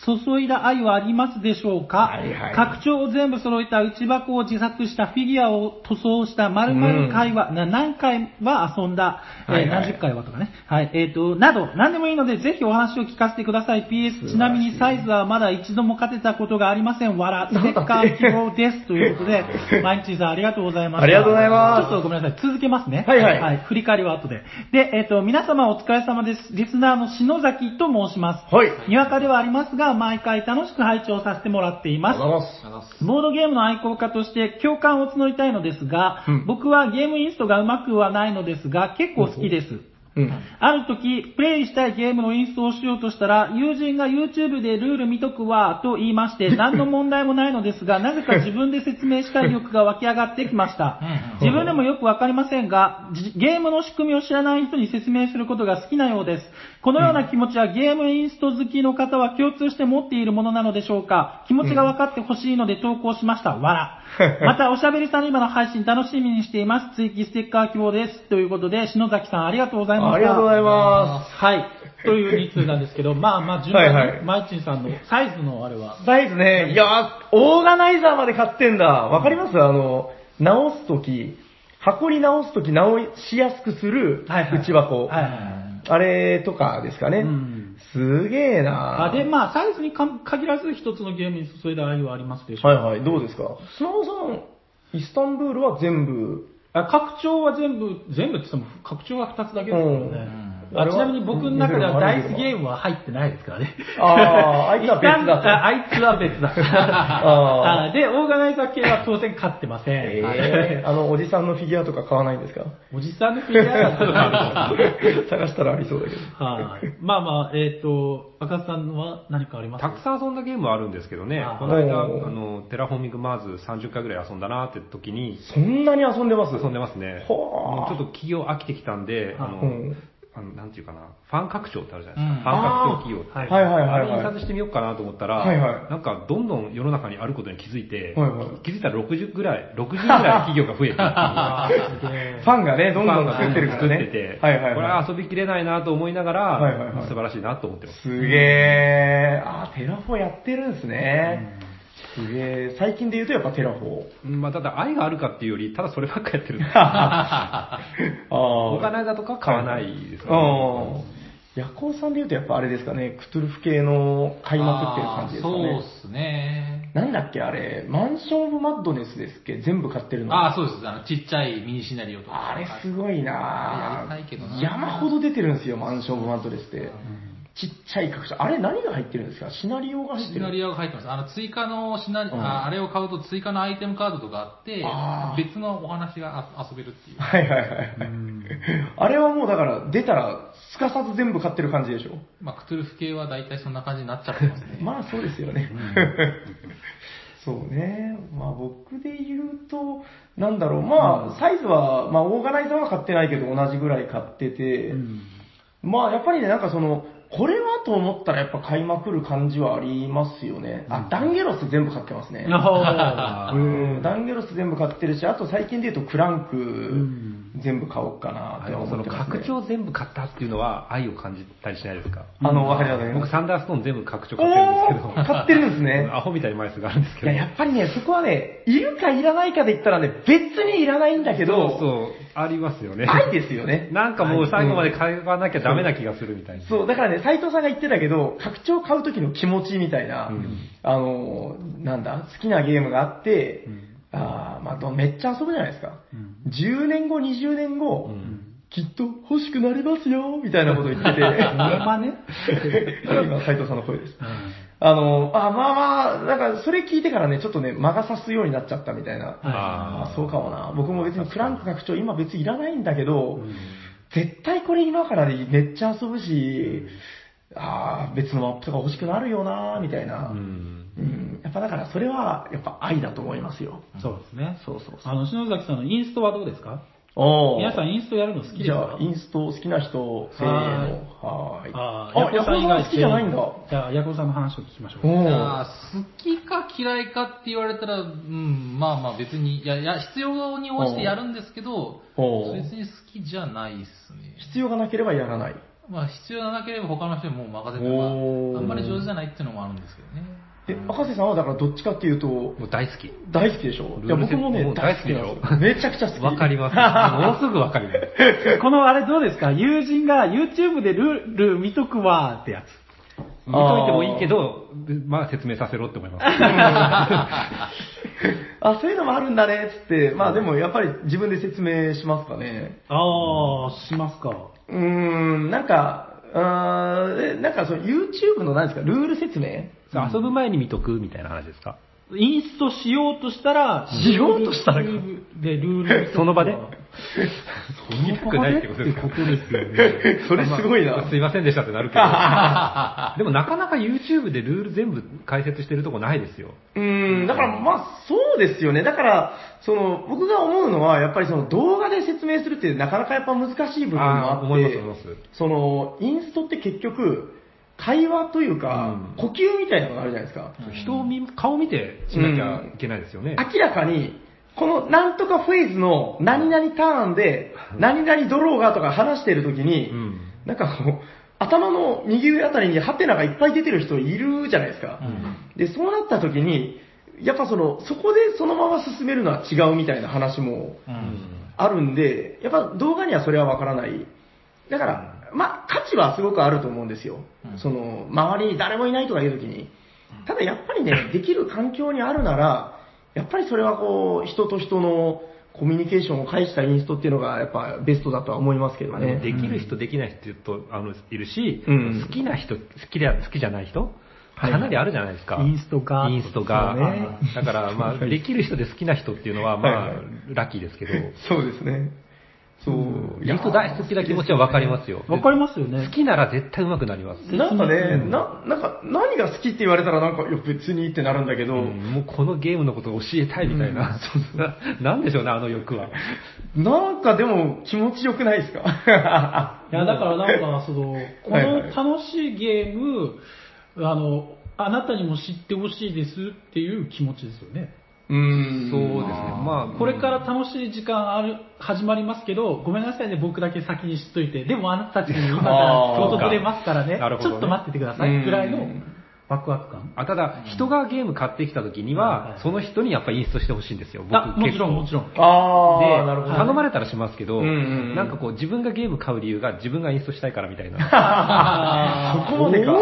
注いだ愛はありますでしょうか、はいはい拡張を全部揃えた内箱を自作したフィギュアを塗装した〇〇回は、な何回は遊んだ、えーはいはい何十回はとかね。はい、えっ、と、など、何でもいいので、ぜひお話を聞かせてください。PS、ちなみにサイズはまだ一度も勝てたことがありません。わら、ステッカー希望です。ということで、マイチーさんありがとうございました。ありがとうございますちょっとごめんなさい。続けますね。はいはいはい、振り返りは後で。で、えっ、と、皆様お疲れ様です。リスナーの篠崎と申します。はい。にわかではありますが、毎回楽しく拝聴させてもらっています。ボードゲームの愛好家として共感を募りたいのですが、うん。僕はゲームインストがうまくはないのですが、結構好きです。うん。ある時、プレイしたいゲームのインストをしようとしたら、友人が YouTube でルール見とくわ、と言いまして、(laughs) 何の問題もないのですが、なぜか自分で説明したい欲が湧き上がってきました。自分でもよくわかりませんが、じゲームの仕組みを知らない人に説明することが好きなようです。このような気持ちはゲームインスト好きの方は共通して持っているものなのでしょうか？気持ちが分かってほしいので投稿しました。わら。(laughs) また、おしゃべりさんの今の配信楽しみにしています。追記ステッカー希望です。ということで、篠崎さんありがとうございまありがとうございまはい。という2通なんですけど、まあまあ、順番に、はいはいマイチンさんのサイズのあれは。す。サイズね、いやー、オーガナイザーまで買ってんだ。わかります？あの、直すとき、箱に直すとき直しやすくするはいはい内箱。はいはいはい。あれとかですかね。うんすげえなあで、まあ、サイズにか限らず一つのゲームに注いだ愛はありますでしょうかはいはい、どうですか？砂尾さん、イスタンブールは全部、拡張は全部、全部って言っても、拡張は2つだけですからね。うんあちなみに僕の中ではうんダイスゲームは入ってないですからね。あーあいつは別だと。ああいつは別だ。(laughs) あー。あで、オーガナイザー系は当然勝ってません。えー、あの、おじさんのフィギュアとか買わないんですか？おじさんのフィギュアだとかある探したらありそうだけど。はい。まあまあ、えっ、と、赤さんは何かあります？たくさん遊んだゲームはあるんですけどね。あ、この間、あの、テラフォーミングマーズ30回ぐらい遊んだなって時に、そんなに遊んでます？遊んでますね。ちょっと企業飽きてきたんで、あの、うんあのなんていうかな、ファン拡張ってあるじゃないですうんか。ファン拡張企業。はいはいはいあはいはいれ印刷。してみようかなと思ったら、はいはいなんかどんどん世の中にあることに気づいて、はいはい気づいたら60ぐらい、60ぐらい企業が増えて (laughs) ファンがね、どんどん作ってるから作っね。てて、はいはいこれは。はい遊びきれないなと思いながら、はいはいはい素晴らしいなと思ってます。すげえ。あー、テラフォやってるんですね。すげえ。最近で言うとやっぱテラフォ。うんまあ、ただ愛があるかっていうより、ただそればっかやってる。(laughs) あー。オーガナイザーとか買わないですから、うん。ヤコウさんで言うとやっぱあれですかね、クトゥルフ系の買いまくってる感じですかあーそうね。っすね。なんだっけあれ、マンション・オブ・マッドネスですっけ全部買ってるの。ああ、そうです。あの、ちっちゃいミニシナリオとか。あれすごいなあれやりたいけどな山ほど出てるんですよ、マンション・オブ・マッドネスって。ちっちゃい拡張。あれ何が入ってるんですか？シナリオが入ってるシナリオが入ってます。あの、追加のシナリ、うんああれを買うと追加のアイテムカードとかあってあ、ー別のお話があ遊べるっていう。はいはいはいはい。あれはもうだから出たらすかさず全部買ってる感じでしょ？まあ、クトゥルフ系は大体そんな感じになっちゃってますね。(laughs) まあそうですよね。(laughs) そうね。まあ僕で言うと、なんだろう、まあサイズは、まあオーガナイザーは買ってないけど同じぐらい買ってて、まあやっぱりね、なんかその、これはと思ったらやっぱ買いまくる感じはありますよね。あ、ダンゲロス全部買ってますね。あうん、ダンゲロス全部買ってるし、あと最近で言うとクランク。ん全部買おうかなってあのその思ってます、ね。拡張全部買ったっていうのは愛を感じたりしないですか？あの、わかります僕サンダーストーン全部拡張買ってるんですけど。買ってるんですね (laughs) アホみたいに枚数があるんですけど。いや、やっぱりね、そこはね、いるかいらないかで言ったらね、別にいらないんだけど、そうそう、ありますよね。愛ですよね。(laughs) なんかもう最後まで買わなきゃダメな気がするみたいな。そう、だからね、斎藤さんが言ってたけど、拡張買う時の気持ちみたいな、うんあの、なんだ、好きなゲームがあって、うんあーまあど、めっちゃ遊ぶじゃないですか。うん10年後、20年後、うんきっと欲しくなりますよ、みたいなこと言ってて。(laughs) まね。今、斎藤さんの声です。あの、あ、まあまあ、なんか、それ聞いてからね、ちょっとね、間が差すようになっちゃったみたいな。あーあそうかもな。僕も別にクランク拡張今別にいらないんだけど、絶対これ今からでめっちゃ遊ぶし、ああ、別のマップとか欲しくなるよな、みたいな。うんうん。やっぱだからそれは、やっぱ愛だと思いますよ。そうですね。そうそうそう。あの、篠崎さんのインストはどうですか？おー皆さんインストやるの好きですじゃかあ、インスト好きな人、せーの。はーい。ああ、ヤコウさん好きじゃないんだ。じゃあ、ヤコウさんの話を聞きましょう。あ、好きか嫌いかって言われたら、うん、まあまあ別に、いや、いや、必要に応じてやるんですけど、別に好きじゃないっすね。必要がなければやらない。まあ必要がなければ他の人にもう任せて、まあ、あんまり上手じゃないっていうのもあるんですけどね。え、赤瀬さんはだからどっちかっていうと、もう大好き。大好きでしょ？いや、僕もねもう、大好きですよ。めちゃくちゃ好き。わかります。ものすぐわかります。(laughs) このあれどうですか？友人が YouTube でルール見とくわーってやつ。見といてもいいけど、まあ説明させろって思います。(laughs) あ、そういうのもあるんだね、つって。まあでもやっぱり自分で説明しますかね。ああ、しますか。うーん、なんか、あーえなんかその YouTube の何ですか、ルール説明？遊ぶ前に見とくみたいな話ですか？インストしようとしたら、しようとしたらか？ルールで、ルールその場で？見たくないってことですかすよね。(laughs) それすごいな。すいませんでしたってなるけど。(laughs) でもなかなか YouTube でルール全部解説してるとこないですよ。うーん、だからまあそうですよね。だから、その、僕が思うのは、やっぱりその動画で説明するってなかなかやっぱ難しい部分もあって、あー思います思いますその、インストって結局、会話というか、うん呼吸みたいなのがあるじゃないですか。人を見、顔見てしなきゃいけないですよね。明らかに、このなんとかフェーズの何々ターンで、何々ドローがとか話してるときに、うんなんかこう、頭の右上あたりにハテナがいっぱい出てる人いるじゃないですか。で、そうなったときに、やっぱその、そこでそのまま進めるのは違うみたいな話もうん。あるんで、やっぱ動画にはそれはわからない。だから、まあ、価値はすごくあると思うんですよ。うんその、周りに誰もいないとかいうときに。ただやっぱりね、(laughs) できる環境にあるなら、やっぱりそれはこう、人と人のコミュニケーションを介したインストっていうのがやっぱベストだとは思いますけどね。できる人、できない人って言うと、あの、いるし、うん好きな人、好きで、好きじゃない人はいかなりあるじゃないですか。インストがインストが。ねだから、まあ、(laughs) できる人で好きな人っていうのは、まあラッキーですけど、そうですね。そう。インスト大好きな気持ちはわかりますよ。わかりますよね好。きなら絶対上手くなります。なんかね、うんな、なんか、何が好きって言われたらなんか、いや別にってなるんだけど、うんもうこのゲームのことを教えたいみたいな。な (laughs) なんでしょうね、あの欲は。なんかでも気持ちよくないですか？(laughs) いや、だからなんか、その、こはいはいの楽しいゲーム、あの、あなたにも知ってほしいですっていう気持ちですよね。うーん。そうですね。まあ、これから楽しい時間ある、始まりますけど、ごめんなさいね、僕だけ先に知っといて、でもあなたたちに今から仕事くれますからね。ちょっと待っててください、ぐらいのワクワク感？あただ、人がゲーム買ってきた時にはその人にやっぱりインストしてほしいんですよ。僕あ、もちろん、もちろん。あで、あ、なるほど。頼まれたらしますけど、なんかこう自分がゲーム買う理由が自分がインストしたいからみたいな。(laughs) あそこまでか。ー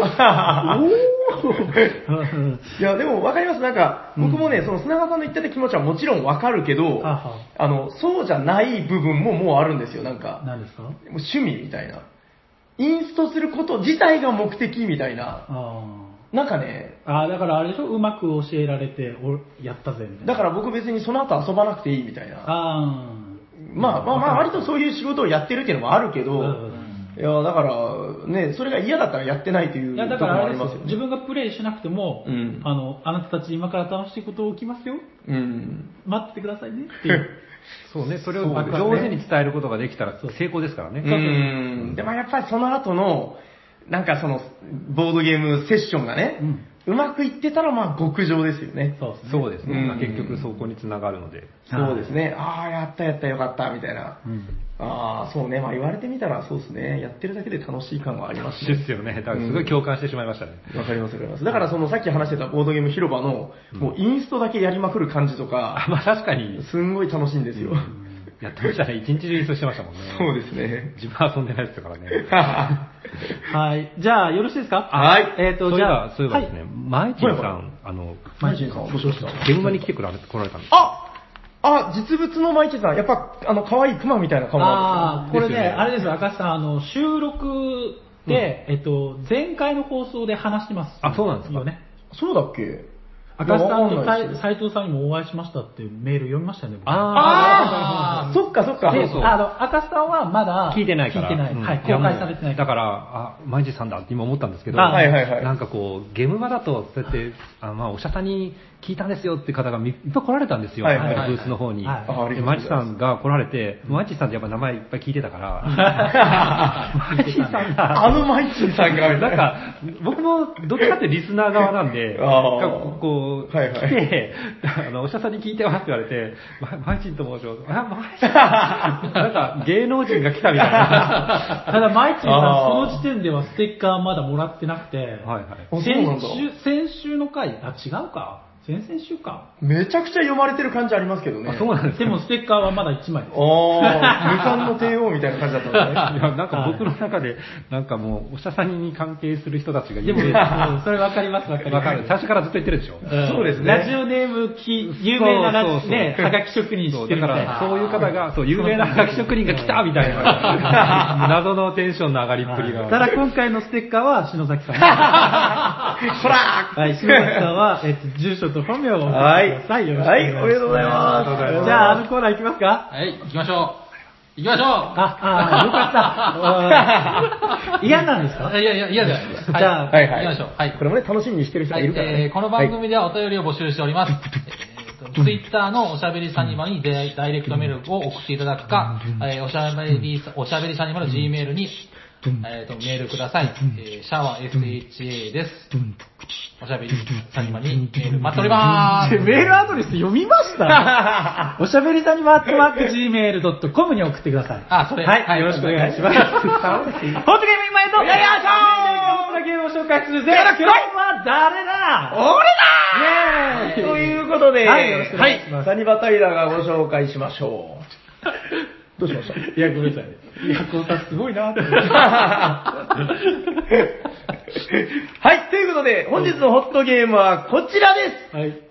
いや、でも分かります。なんか、僕もね、その砂川さんの言ってた気持ちはもちろん分かるけど、あの、そうじゃない部分ももうあるんですよ、なんか。何ですか？もう趣味みたいな。インストすること自体が目的みたいな。あなんかね、ーあー、だからあれでしょ？うまく教えられて、おやったぜ、みたいな。だから僕別にその後遊ばなくていいみたいな。あまあまあまあ、割とそういう仕事をやってるっていうのもあるけーど、うんいや、だから、ね、それが嫌だったらやってないといういや、だところもからあれですよありますよね。自分がプレイしなくても、うんあの、あなたたち今から楽しいこと起きますよ。うん。待っててくださいねっていう。(laughs) そうね、それをそうですね上手に伝えることができたら成功ですからね。うん。でもやっぱりその後の、なんかその、ボードゲームセッションがね、うまくいってたらまあ極上ですよね。そうですね。そうですね。うんまあ結局そこにつながるので。そうですね。ああ、やったやったよかった、みたいな。うん。ああ、そうね。まあ言われてみたらそうですね。やってるだけで楽しい感はありますね。ですよね。だからすごい共感してしまいましたね。わかりますわかります。だからそのさっき話してたボードゲーム広場の、もうインストだけやりまくる感じとあ、か、まあ確かに、すんごい楽しいんですよ。やってましたね。一日中インストしてましたもんね。そうですね。自分は遊んでないですからね。(laughs) はい。じゃあ、よろしいですか？はいえっ、と、じゃあ、ば、そういえばですね、マイチンさん、あの、マイチンさん、どうしました現場に来てくられ来られたんですああ、実物のマイチンさん、やっぱ、あの、可愛いクマみたいな顔ああ、これね、ですよねあれですよ、赤石さん、あの、収録で、えっと、前回の放送で話してます。あそうなんですか？そうだっけ？赤さん斎藤さんにもお会いしましたっていうメール読みましたよね。僕ああ、そっかそっか。そうそうあの、赤さんはまだ聞いてないから。聞いてない。うんはい、公開されてないだから、あ、毎日さんだって今思ったんですけど、あはいはいはいなんかこう、ゲーム場だと、そうやって、あまあ、お医者さんに聞いたんですよって方がみいっぱい来られたんですよ、はいはいはい。ブースの方に。はい。あありがとうございで、ます。毎日さんが来られて、毎日さんってやっぱ名前いっぱい聞いてたから、毎日さん。が、あのマイチンさんが、なんか、僕もどっちかってリスナー側なんで、こう、はいはい。来て、あの、お医者さんに聞いてますって言われて、ま、マイチンと申します。あ、マイチン (laughs) なんか芸能人が来たみたいな。ただ、マイチンさん、その時点ではステッカーまだもらってなくて、はいはい。先週、先週の回、あ、違うか。先々週か。めちゃくちゃ読まれてる感じありますけどね。あ、そうなんですかでも、ステッカーはまだ1枚です。ああ、無冠の帝王みたいな感じだったんですね。いや、なんか僕の中で、なんかもう、お医者さんに関係する人たちがいでも、る。うんそれわかります、わかります。わかる。最初からずっと言ってるでしょ。んそうですねラジオネームき、有名なラそうそうそうね、はがき職人知ってる。だから、そういう方が、そう、有名な楽器職人が来たみたいな、(laughs) 謎のテンションの上がりっぷりが。ただ今回のステッカーは篠崎さんに。(laughs) ほらはい、篠崎さんは、えっと、住所と本名を送ってください。よろしくお願いします。はいおめでとうございますありがとうございますじゃあ、あのコーナー行きますか？はい、行きましょう。行きましょう。あ、あ、よかった。(laughs) 嫌なんですか？いやいや、嫌じゃないです。じゃあはいはい。行きましょう。はい。これもね、楽しみにしてる人はいがいるからね。えーこの番組ではお便りを募集しております。ツイッターのおしゃべりサニバにダイダイレクトメールを送っていただくか、えーおしゃべり、おしゃべりサニバの G メールに、えーと、メールください。えーシャワー SHA です。おしゃべり。サニバにメール待っておりまーす。メールアドレス読みました？(laughs) おしゃべりさんにマットマーク Gmail.com に送ってください。あそれ。はい、はい。よろしくお願いします。ホットゲーム今へと、よいしょーゲームを紹介するぜ。今日は誰だ？俺だ！イェーイ。ということで、はいよろしくお願いします。サニバタイラーがご紹介しましょう。(laughs) どうしました？いや、ごめんなさい。いや、このさすごいなって。はい、ということで、本日のホットゲームはこちらです。はい。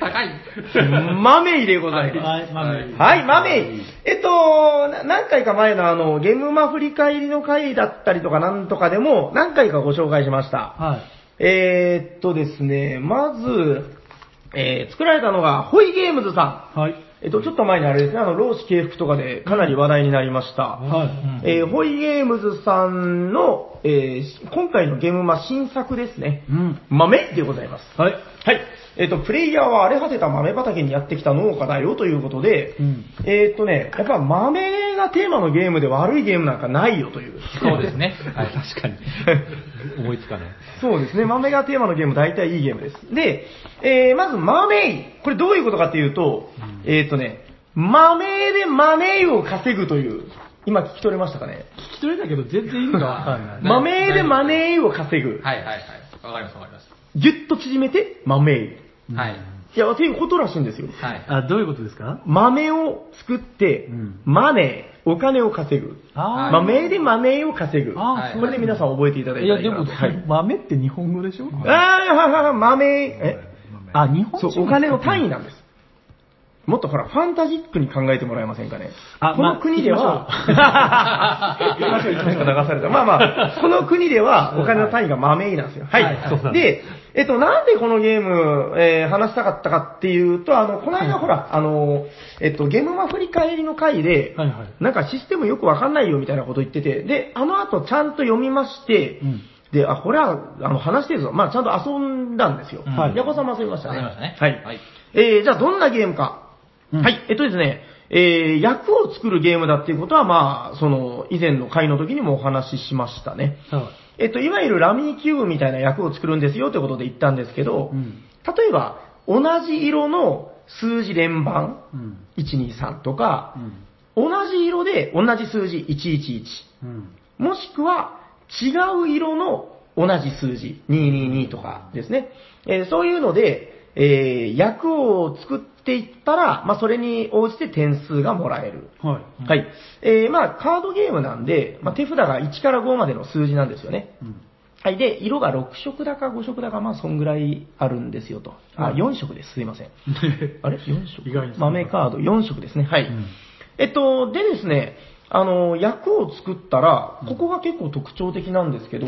高い。マメイでございます。はい、マメイ。えっと、な何回か前のあの、ゲームマ振り返りの回だったりとかなんとかでも何回かご紹介しました。はい。えーっとですね、まず、えー作られたのが、ホイゲームズさん。はい。えっと、ちょっと前にあれですね、あの、老子敬服とかでかなり話題になりました。はい。えーホイゲームズさんの、えー今回のゲームマ新作ですね。うん。豆でございます。はい。はい。えっ、と、プレイヤーは荒れ果てた豆畑にやってきた農家だよということで、うんえっ、とね、やっぱ豆がテーマのゲームで悪いゲームなんかないよという。そうですね。(laughs) はい。確かに。(laughs) 思いつかない。そうですね。豆がテーマのゲーム、大体いいゲームです。で、えー、まず豆イ。これどういうことかっていうと、えっ、とね、豆でマネーを稼ぐという、今聞き取れましたかね？聞き取れたけど全然意味がわかんない。(laughs) 豆でマネーを稼ぐ。はいはいはい。わかりますわかります。ぎゅっと縮めて、豆イ。はい。いや、っていうことらしいんですよ。はい。あ、どういうことですか？豆を作って、うんマネー、お金を稼ぐ。あー豆でマネーを稼ぐ。あーこれで皆さん覚えていただいいや、でも、たらいいなと。はい。豆って日本語でしょ？あーははは、豆、え？あ、日本そう、お金の単位なんです。もっとほら、ファンタジックに考えてもらえませんかね？こあまあの国では、行きましょう行きましょう、流された。まあまあ、この国ではお金の単位が豆なんですよ。はい。はいはいで、えっと、なんでこのゲーム、えー話したかったかっていうと、あの、この間ほら、あの、えっと、ゲームマ振り返りの回で、はいはい。なんかシステムよくわかんないよみたいなこと言ってて、で、あの後ちゃんと読みまして、うんで、あ、これは、あの、話してるぞ。まあ、ちゃんと遊んだんですよ。うんはい。ヤコさんも遊びましたね。遊びましたねはい。はいえー、じゃあどんなゲームか。うんはい。えっとですね、えー、役を作るゲームだっていうことは、まあ、その、以前の回の時にもお話ししましたね。はい。えっと、いわゆるラミーキューブみたいな役を作るんですよということで言ったんですけど、うん例えば、同じ色の数字連番、うん。123とかう、ん。同じ色で同じ数字111。うん。もしくは、違う色の同じ数字、222とかですね。えーそういうので、えー役を作っていったら、まあ、それに応じて点数がもらえる。はい。はい。えーまあ、カードゲームなんで、まあ、手札が1から5までの数字なんですよね。うん。はい。で、色が6色だか5色だか、まあ、そんぐらいあるんですよと。あ、4色です。すいません。(laughs) あれ ?4 色？意外に豆カード4色ですね。はい。んえっと、でですね、あの、役を作ったら、ここが結構特徴的なんですけど、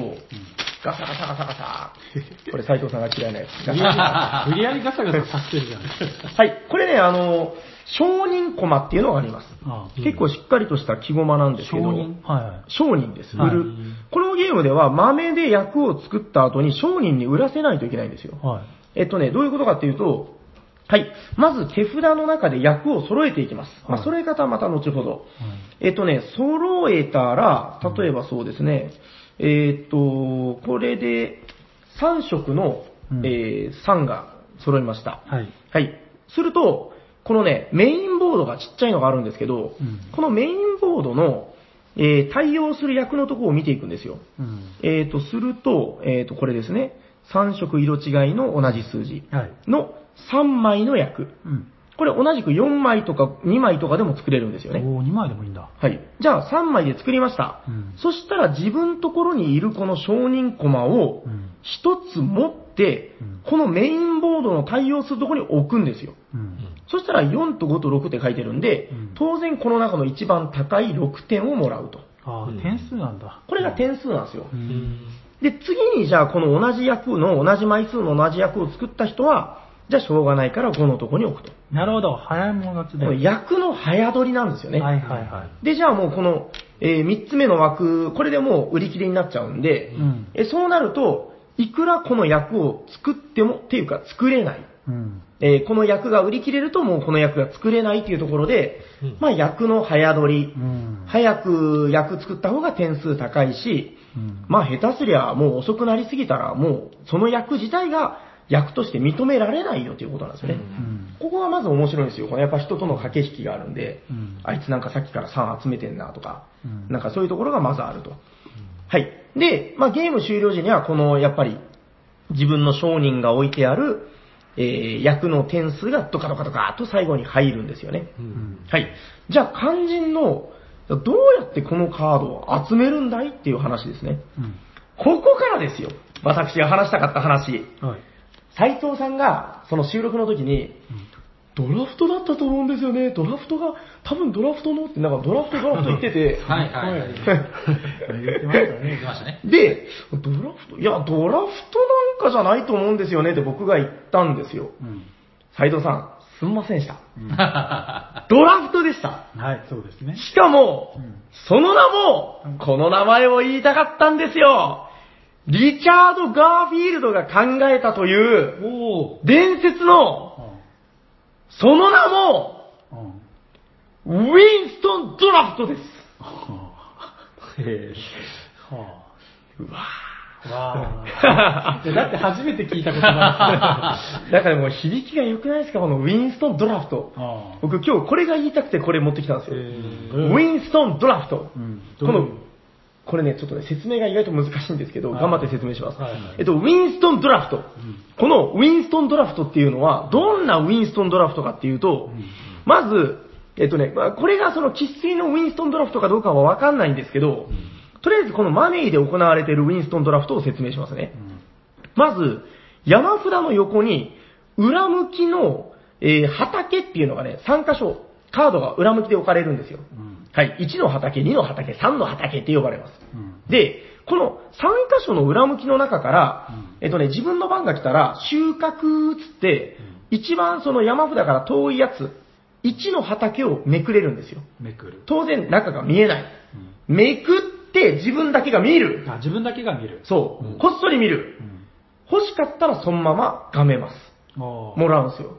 ガサガサガサガサ。(laughs) これ斉藤さんが嫌いなやつ。ガ無理やり、ガサガサさせてるじゃん。はい。これね、あの、商人駒っていうのがあります。あ結構しっかりとした木駒なんですけど、承認？は商人です。はい売る。このゲームでは豆で役を作った後に商人に売らせないといけないんですよい。。はい。えっとね、どういうことかっていうと、はい。まず手札の中で役を揃えていきます。まあ、はい揃え方はまた後ほど。えっとね、揃えたら、例えばそうですね、えっと、これで3色の、うんえー3が揃いました。はい。はい。すると、このね、メインボードがちっちゃいのがあるんですけど、うんこのメインボードの、えー対応する役のところを見ていくんですよ。うん。えーと、すると、えーと、これですね。3色色違いの同じ数字はい。の3枚の役。うん。これ同じく4枚とか2枚とかでも作れるんですよね。おー、2枚でもいいんだ。はい。じゃあ3枚で作りました。うんそしたら自分ところにいるこの承認コマをうん1つ持ってうん、このメインボードの対応するところに置くんですよ。うん。そしたら4と5と6って書いてるんでうん、当然この中の一番高い6点をもらうと。ああ、点数なんだ。これが点数なんですよ。うん。で、次にじゃあこの同じ役の、同じ枚数の同じ役を作った人は、じゃあしょうがないから5のとこに置くと。なるほど。早い者勝ちで。この役の早取りなんですよね。はいはいはい。で、じゃあもうこの、え3つ目の枠、これでもう売り切れになっちゃうんで、うん。えそうなると、いくらこの役を作っても、っていうか作れない。うん。えーこの役が売り切れるともうこの役が作れないというところで、うんまあ役の早取りう、ん。早く役作った方が点数高いし、うん。まあ下手すりゃもう遅くなりすぎたらもうその役自体が役として認められないよということなんですよね。うん。ここがまず面白いんですよ。このやっぱ人との駆け引きがあるんで、うんあいつなんかさっきから3集めてんなとか、うんなんかそういうところがまずあると。はい。で、まあゲーム終了時にはこのやっぱり自分の商人が置いてある、えー役の点数がドカドカドカっと最後に入るんですよね。うん。はい。じゃあ肝心の、どうやってこのカードを集めるんだいっていう話ですね。うん。ここからですよ。私が話したかった話。はい。斉藤さんが、その収録の時に、ドラフトだったと思うんですよね。ドラフトが、多分ドラフトのって、なんかドラフトドラフト言ってて、はいはいはい。言ってましたね。言ってましたね。で、ドラフト、いや、ドラフトなんかじゃないと思うんですよねって僕が言ったんですよ。うん。斉藤さん、すんませんでした。うんドラフトでした。はい、そうですね。しかも、うんその名も、この名前を言いたかったんですよ。リチャード・ガーフィールドが考えたという。伝説の、その名も。ウィンストン・ドラフトです。はうわあ。わ (laughs) だって初めて聞いた言葉だからもう響きが良くないですかこのウィンストン・ドラフト。僕今日これが言いたくてこれ持ってきたんですよ。へウィンストン・ドラフト。うん。この、これね、ちょっとね、説明が意外と難しいんですけど、はい頑張って説明します。はいはいえっと、ウィンストン・ドラフト。このウィンストン・ドラフトっていうのは、どんなウィンストン・ドラフトかっていうと、まず、えっとね、まあこれがその生粋のウィンストン・ドラフトかどうかはわかんないんですけど、とりあえずこのマネーで行われているウィンストン・ドラフトを説明しますね。まず、山札の横に、裏向きの、えー畑っていうのがね、3箇所、カードが裏向きで置かれるんですよ。うん。はい。1の畑、2の畑、3の畑って呼ばれます。うん。で、この3箇所の裏向きの中から、うんえっとね、自分の番が来たら、収穫つって、一番その山札から遠いやつ、1の畑をめくれるんですよ。めくる。当然中が見えない。めくって自分だけが見る。あ、自分だけが見る。そう。こっそり見るう。ん。欲しかったらそのままがめます。ももらうんですよ。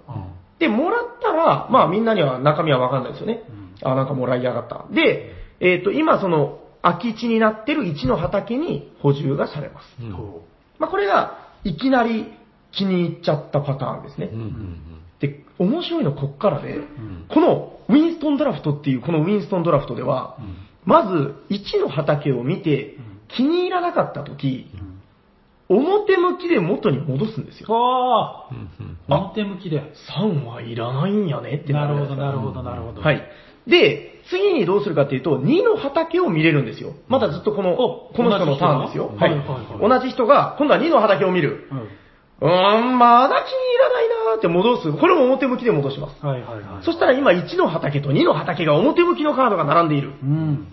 で、もらったら、まあみんなには中身はわかんないですよね。あ、なんかもらいやがった。で、えっ、と、今その空き地になってる1の畑に補充がされます。うんほまあこれがいきなり気に入っちゃったパターンですね。うんうんで、面白いのこっからで、んこのウィンストンドラフトっていうこのウィンストンドラフトでは、まず1の畑を見て気に入らなかった時、表向きで元に戻すんですよ。あうんうんあ表向きで。3はいらないんやねってなるほど、なるほど、なるほど。はい。で、次にどうするかっていうと、2の畑を見れるんですよ。まだずっとこの、おこの人のターンですよ。はいい。同じ人が今度は2の畑を見る。うん。うーん、まだ気に入らないなーって戻す。これも表向きで戻します。はいはいはい。そしたら今1の畑と2の畑が表向きのカードが並んでいる。うん。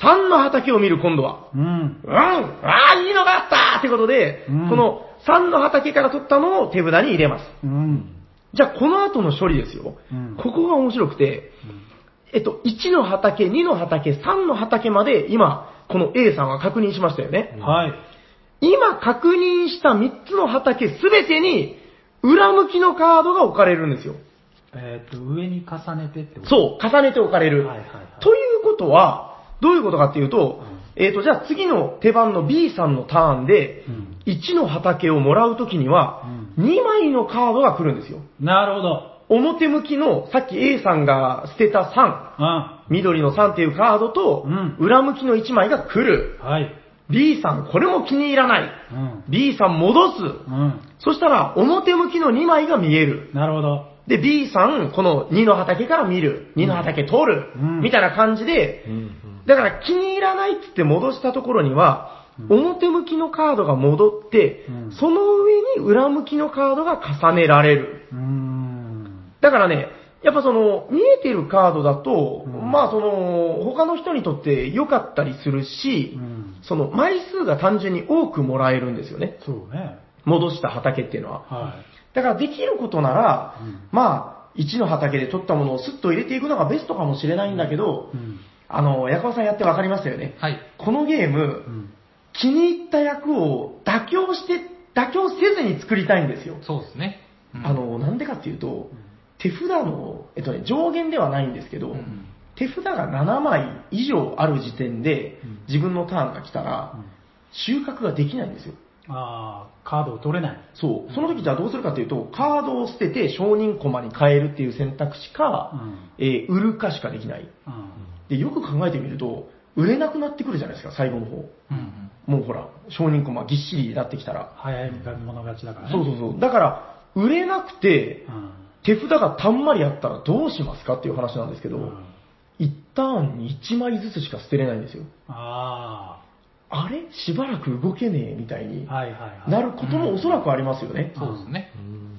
3の畑を見る今度は。うん。うんああ、いいのがあったってことで、うんこの3の畑から取ったのを手札に入れます。うん。じゃあこの後の処理ですよ。うんここが面白くて、えっと、1の畑、2の畑、3の畑まで今、この A さんは確認しましたよね。はい。今確認した3つの畑すべてに、裏向きのカードが置かれるんですよ。えっと、上に重ねてってこと？そう、重ねて置かれる。はいはいはいということは、どういうことかっていうと、えっ、と、じゃあ次の手番の B さんのターンで、うん1の畑をもらうときには、2枚のカードが来るんですよ。なるほど。表向きの、さっき A さんが捨てた3、あ緑の3っていうカードと、うん裏向きの1枚が来る。はい。B さん、これも気に入らない。うん。B さん戻す。うん。そしたら、表向きの2枚が見える。なるほど。で、B さん、この2の畑から見る。2の畑取る。うんみたいな感じで、だから気に入らないって言って戻したところには、表向きのカードが戻って、うんその上に裏向きのカードが重ねられる。うーん。だからね、やっぱその、見えてるカードだと、うんまあその、他の人にとって良かったりするし、うん。その、枚数が単純に多くもらえるんですよね。そうね。戻した畑っていうのは。はだからできることなら、うんまあ、1の畑で取ったものをスッと入れていくのがベストかもしれないんだけど、い。うん。あの、矢川さんやって分かりましたよね。はい。このゲーム、うん。気に入った役を妥協して、妥協せずに作りたいんですよ。そうですね。うんあ、の、なんでかっていうと、手札の、えっとね、上限ではないんですけど、うん手札が7枚以上ある時点で、うん自分のターンが来たら、収穫ができないんですよ。ああ、カードを取れない。そう。その時じゃあどうするかというと、カードを捨てて承認駒に変えるっていう選択肢か、うんえー売るかしかできない。うん。で、よく考えてみると、売れなくなってくるじゃないですか、最後の方。うんもうほら、承認駒ぎっしりになってきたら。早い者勝ちだからね。そうそうそう。だから、売れなくて、うん。手札がたんまりあったらどうしますかっていう話なんですけど、うん一ターンに1枚ずつしか捨てれないんですよ。ああれ？しばらく動けねえみたいに。なることもおそらくありますよね。そうですね。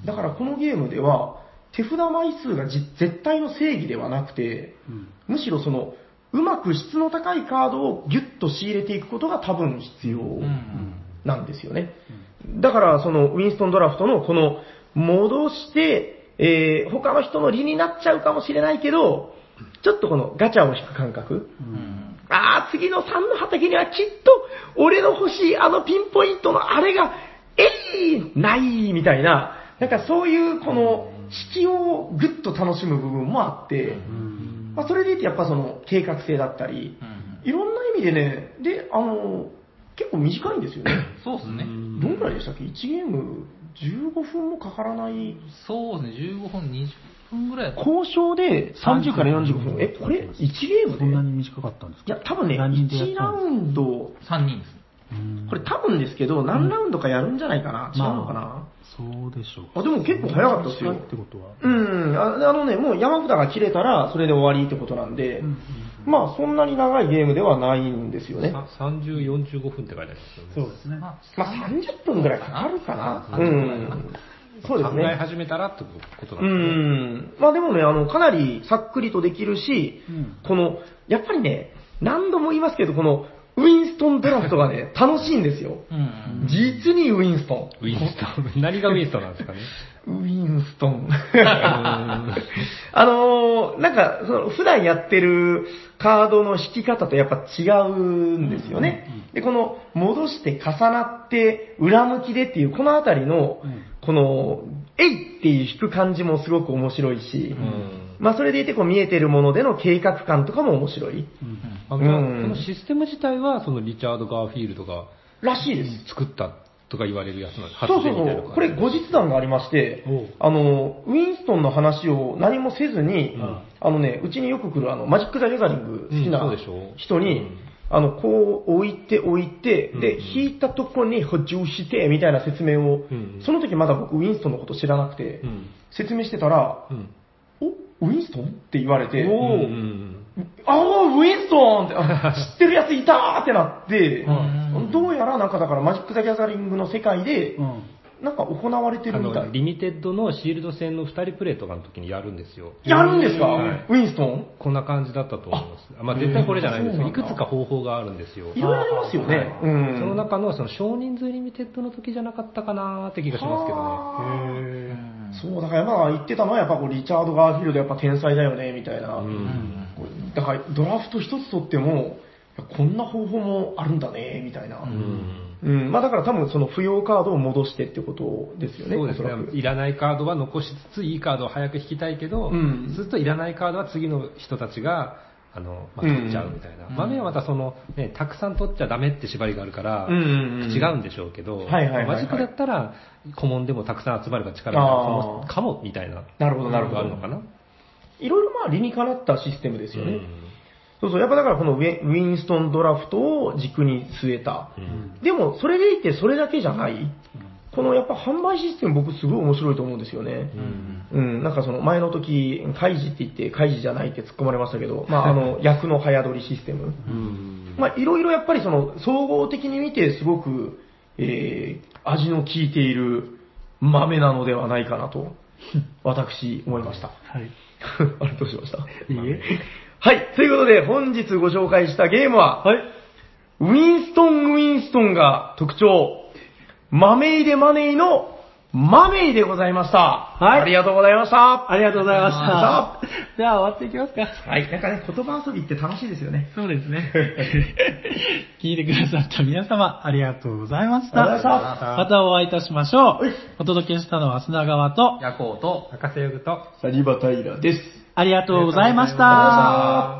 だからこのゲームでは、手札枚数がじ絶対の正義ではなくて、うん。むしろその、うまく質の高いカードをギュッと仕入れていくことが多分必要うんなんですよね。だから、その、ウィンストンドラフトのこの、戻して、えー他の人の利になっちゃうかもしれないけど、ちょっとこのガチャを引く感覚。うんあー、次の3の畑にはきっと、俺の欲しいあのピンポイントのあれが、えいないみたいな、なんかそういうこの、引きをぐっと楽しむ部分もあって、うん。まあ、それでいてやっぱその計画性だったり、うんいろんな意味でね、で、あの、結構短いんですよね。そうですね。どんくらいでしたっけ ?1 ゲーム15分もかからない。そうですね。15分、20分ぐらい。交渉で30から45分。え、これ1ゲームで？そんなに短かったんですか？いや、多分ね、何人でやっ1たんですラウンド、3人です。うんこれ多分ですけど、何ラウンドかやるんじゃないかな、違うのかな、まあそうでしょう。あでも結構早かったですよ短いってことは。うん、ああのね、もう山札が切れたら、それで終わりってことなんで、うんまあ、そんなに長いゲームではないんですよね。さ30、45分って書いてありますよね。そうですね。ままあ、30分ぐらいかかるかな。う30分ぐらいかな。ん。そうです考えね。始めたらってことなうんですね。ん。まあでもね、あの、かなりさっくりとできるし、うんこの、やっぱりね、何度も言いますけど、この、ウィンストンドラフトがね、楽しいんですよ。うん。実にウィンストン。ウィンストン。何がウィンストンなんですかね。ウィンストン。(laughs) あのーなんか、その、普段やってるカードの引き方とやっぱ違うんですよね。で、この、戻して重なって、裏向きでっていう、このあたりのうん、この、えいっていう引く感じもすごく面白いし、うんまあそれでいてこう見えてるものでの計画感とかも面白い。うんこのシステム自体は、そのリチャード・ガーフィールドがらしいです。作ったとか言われるやつなんです。そうそうそう。これ後日談がありましてあの、ウィンストンの話を何もせずに、うん。あのね、うちによく来るあの、マジック・ザ・ギャザリング好きうんな人に、うん。あの、こう置いて置いて、で、うん。引いたとこに補充して、みたいな説明を、うん。その時まだ僕ウィンストンのこと知らなくて、うん。説明してたら、うん。おウィンストンって言われて、ああ、ウィンストンって、あ (laughs) 知ってるやついたーってなって、うんどうやらなんかだからマジック・ザ・ギャザリングの世界で、うんなんか行われてあるみたいの、。リミテッドのシールド戦の2人プレイとかの時にやるんですよ。やるんですか、はいウィンストン？こんな感じだったと思います。あまあ絶対これじゃないんですいくつか方法があるんですよ。いろいろありますよね。うん。その中のその少人数リミテッドの時じゃなかったかなーって気がしますけどね。へーそう、だからまあ言ってたのはやっぱこうリチャード・ガーフィールドやっぱ天才だよね、みたいな。うんだからドラフト一つ取っても、こんな方法もあるんだね、みたいな。うんうん。まあだから多分その不要カードを戻してってことですよね。そうですね。いらないカードは残しつつ、いいカードを早く引きたいけど、うんずっといらないカードは次の人たちが、あの、まあ、取っちゃうみたいな。うん豆はまたその、ね、たくさん取っちゃダメって縛りがあるから、うんうんうん違うんでしょうけど、はいはいはいはいマジックだったら、顧問でもたくさん集まれば力があーかも、かも、みたいな。なるほどなるほどがあるのかな。いろいろまあ理にかなったシステムですよね。うんそうそう。やっぱだからこのウィンウィンストンドラフトを軸に据えた。うんでも、それでいてそれだけじゃない。このやっぱ販売システム僕すごい面白いと思うんですよね。うん、なんかその前の時、開示って言って開示じゃないって突っ込まれましたけど、(laughs) まああの、役の早取りシステム。うんまあいろいろやっぱりその総合的に見てすごく、えー、味の効いている豆なのではないかなと、私思いました。はい。(laughs) あれどうしました？いいえ。はい。ということで、本日ご紹介したゲームは、はい。ウィンストン・ウィンストンが特徴、マメイデ・マネイのマメイでございました。はいありがとうございました。ありがとうございましあた。じゃあ終わっていきますか。はい。なんかね、言葉遊びって楽しいですよね。そうですね。(laughs) 聞いてくださった皆様、ありがとうございました。ありがとうございましたまたお会いいたしましょうはい。お届けしたのは砂川と、夜行と、赤瀬ヨグと、サリバタイラです。ありがとうございましありがとうございまた。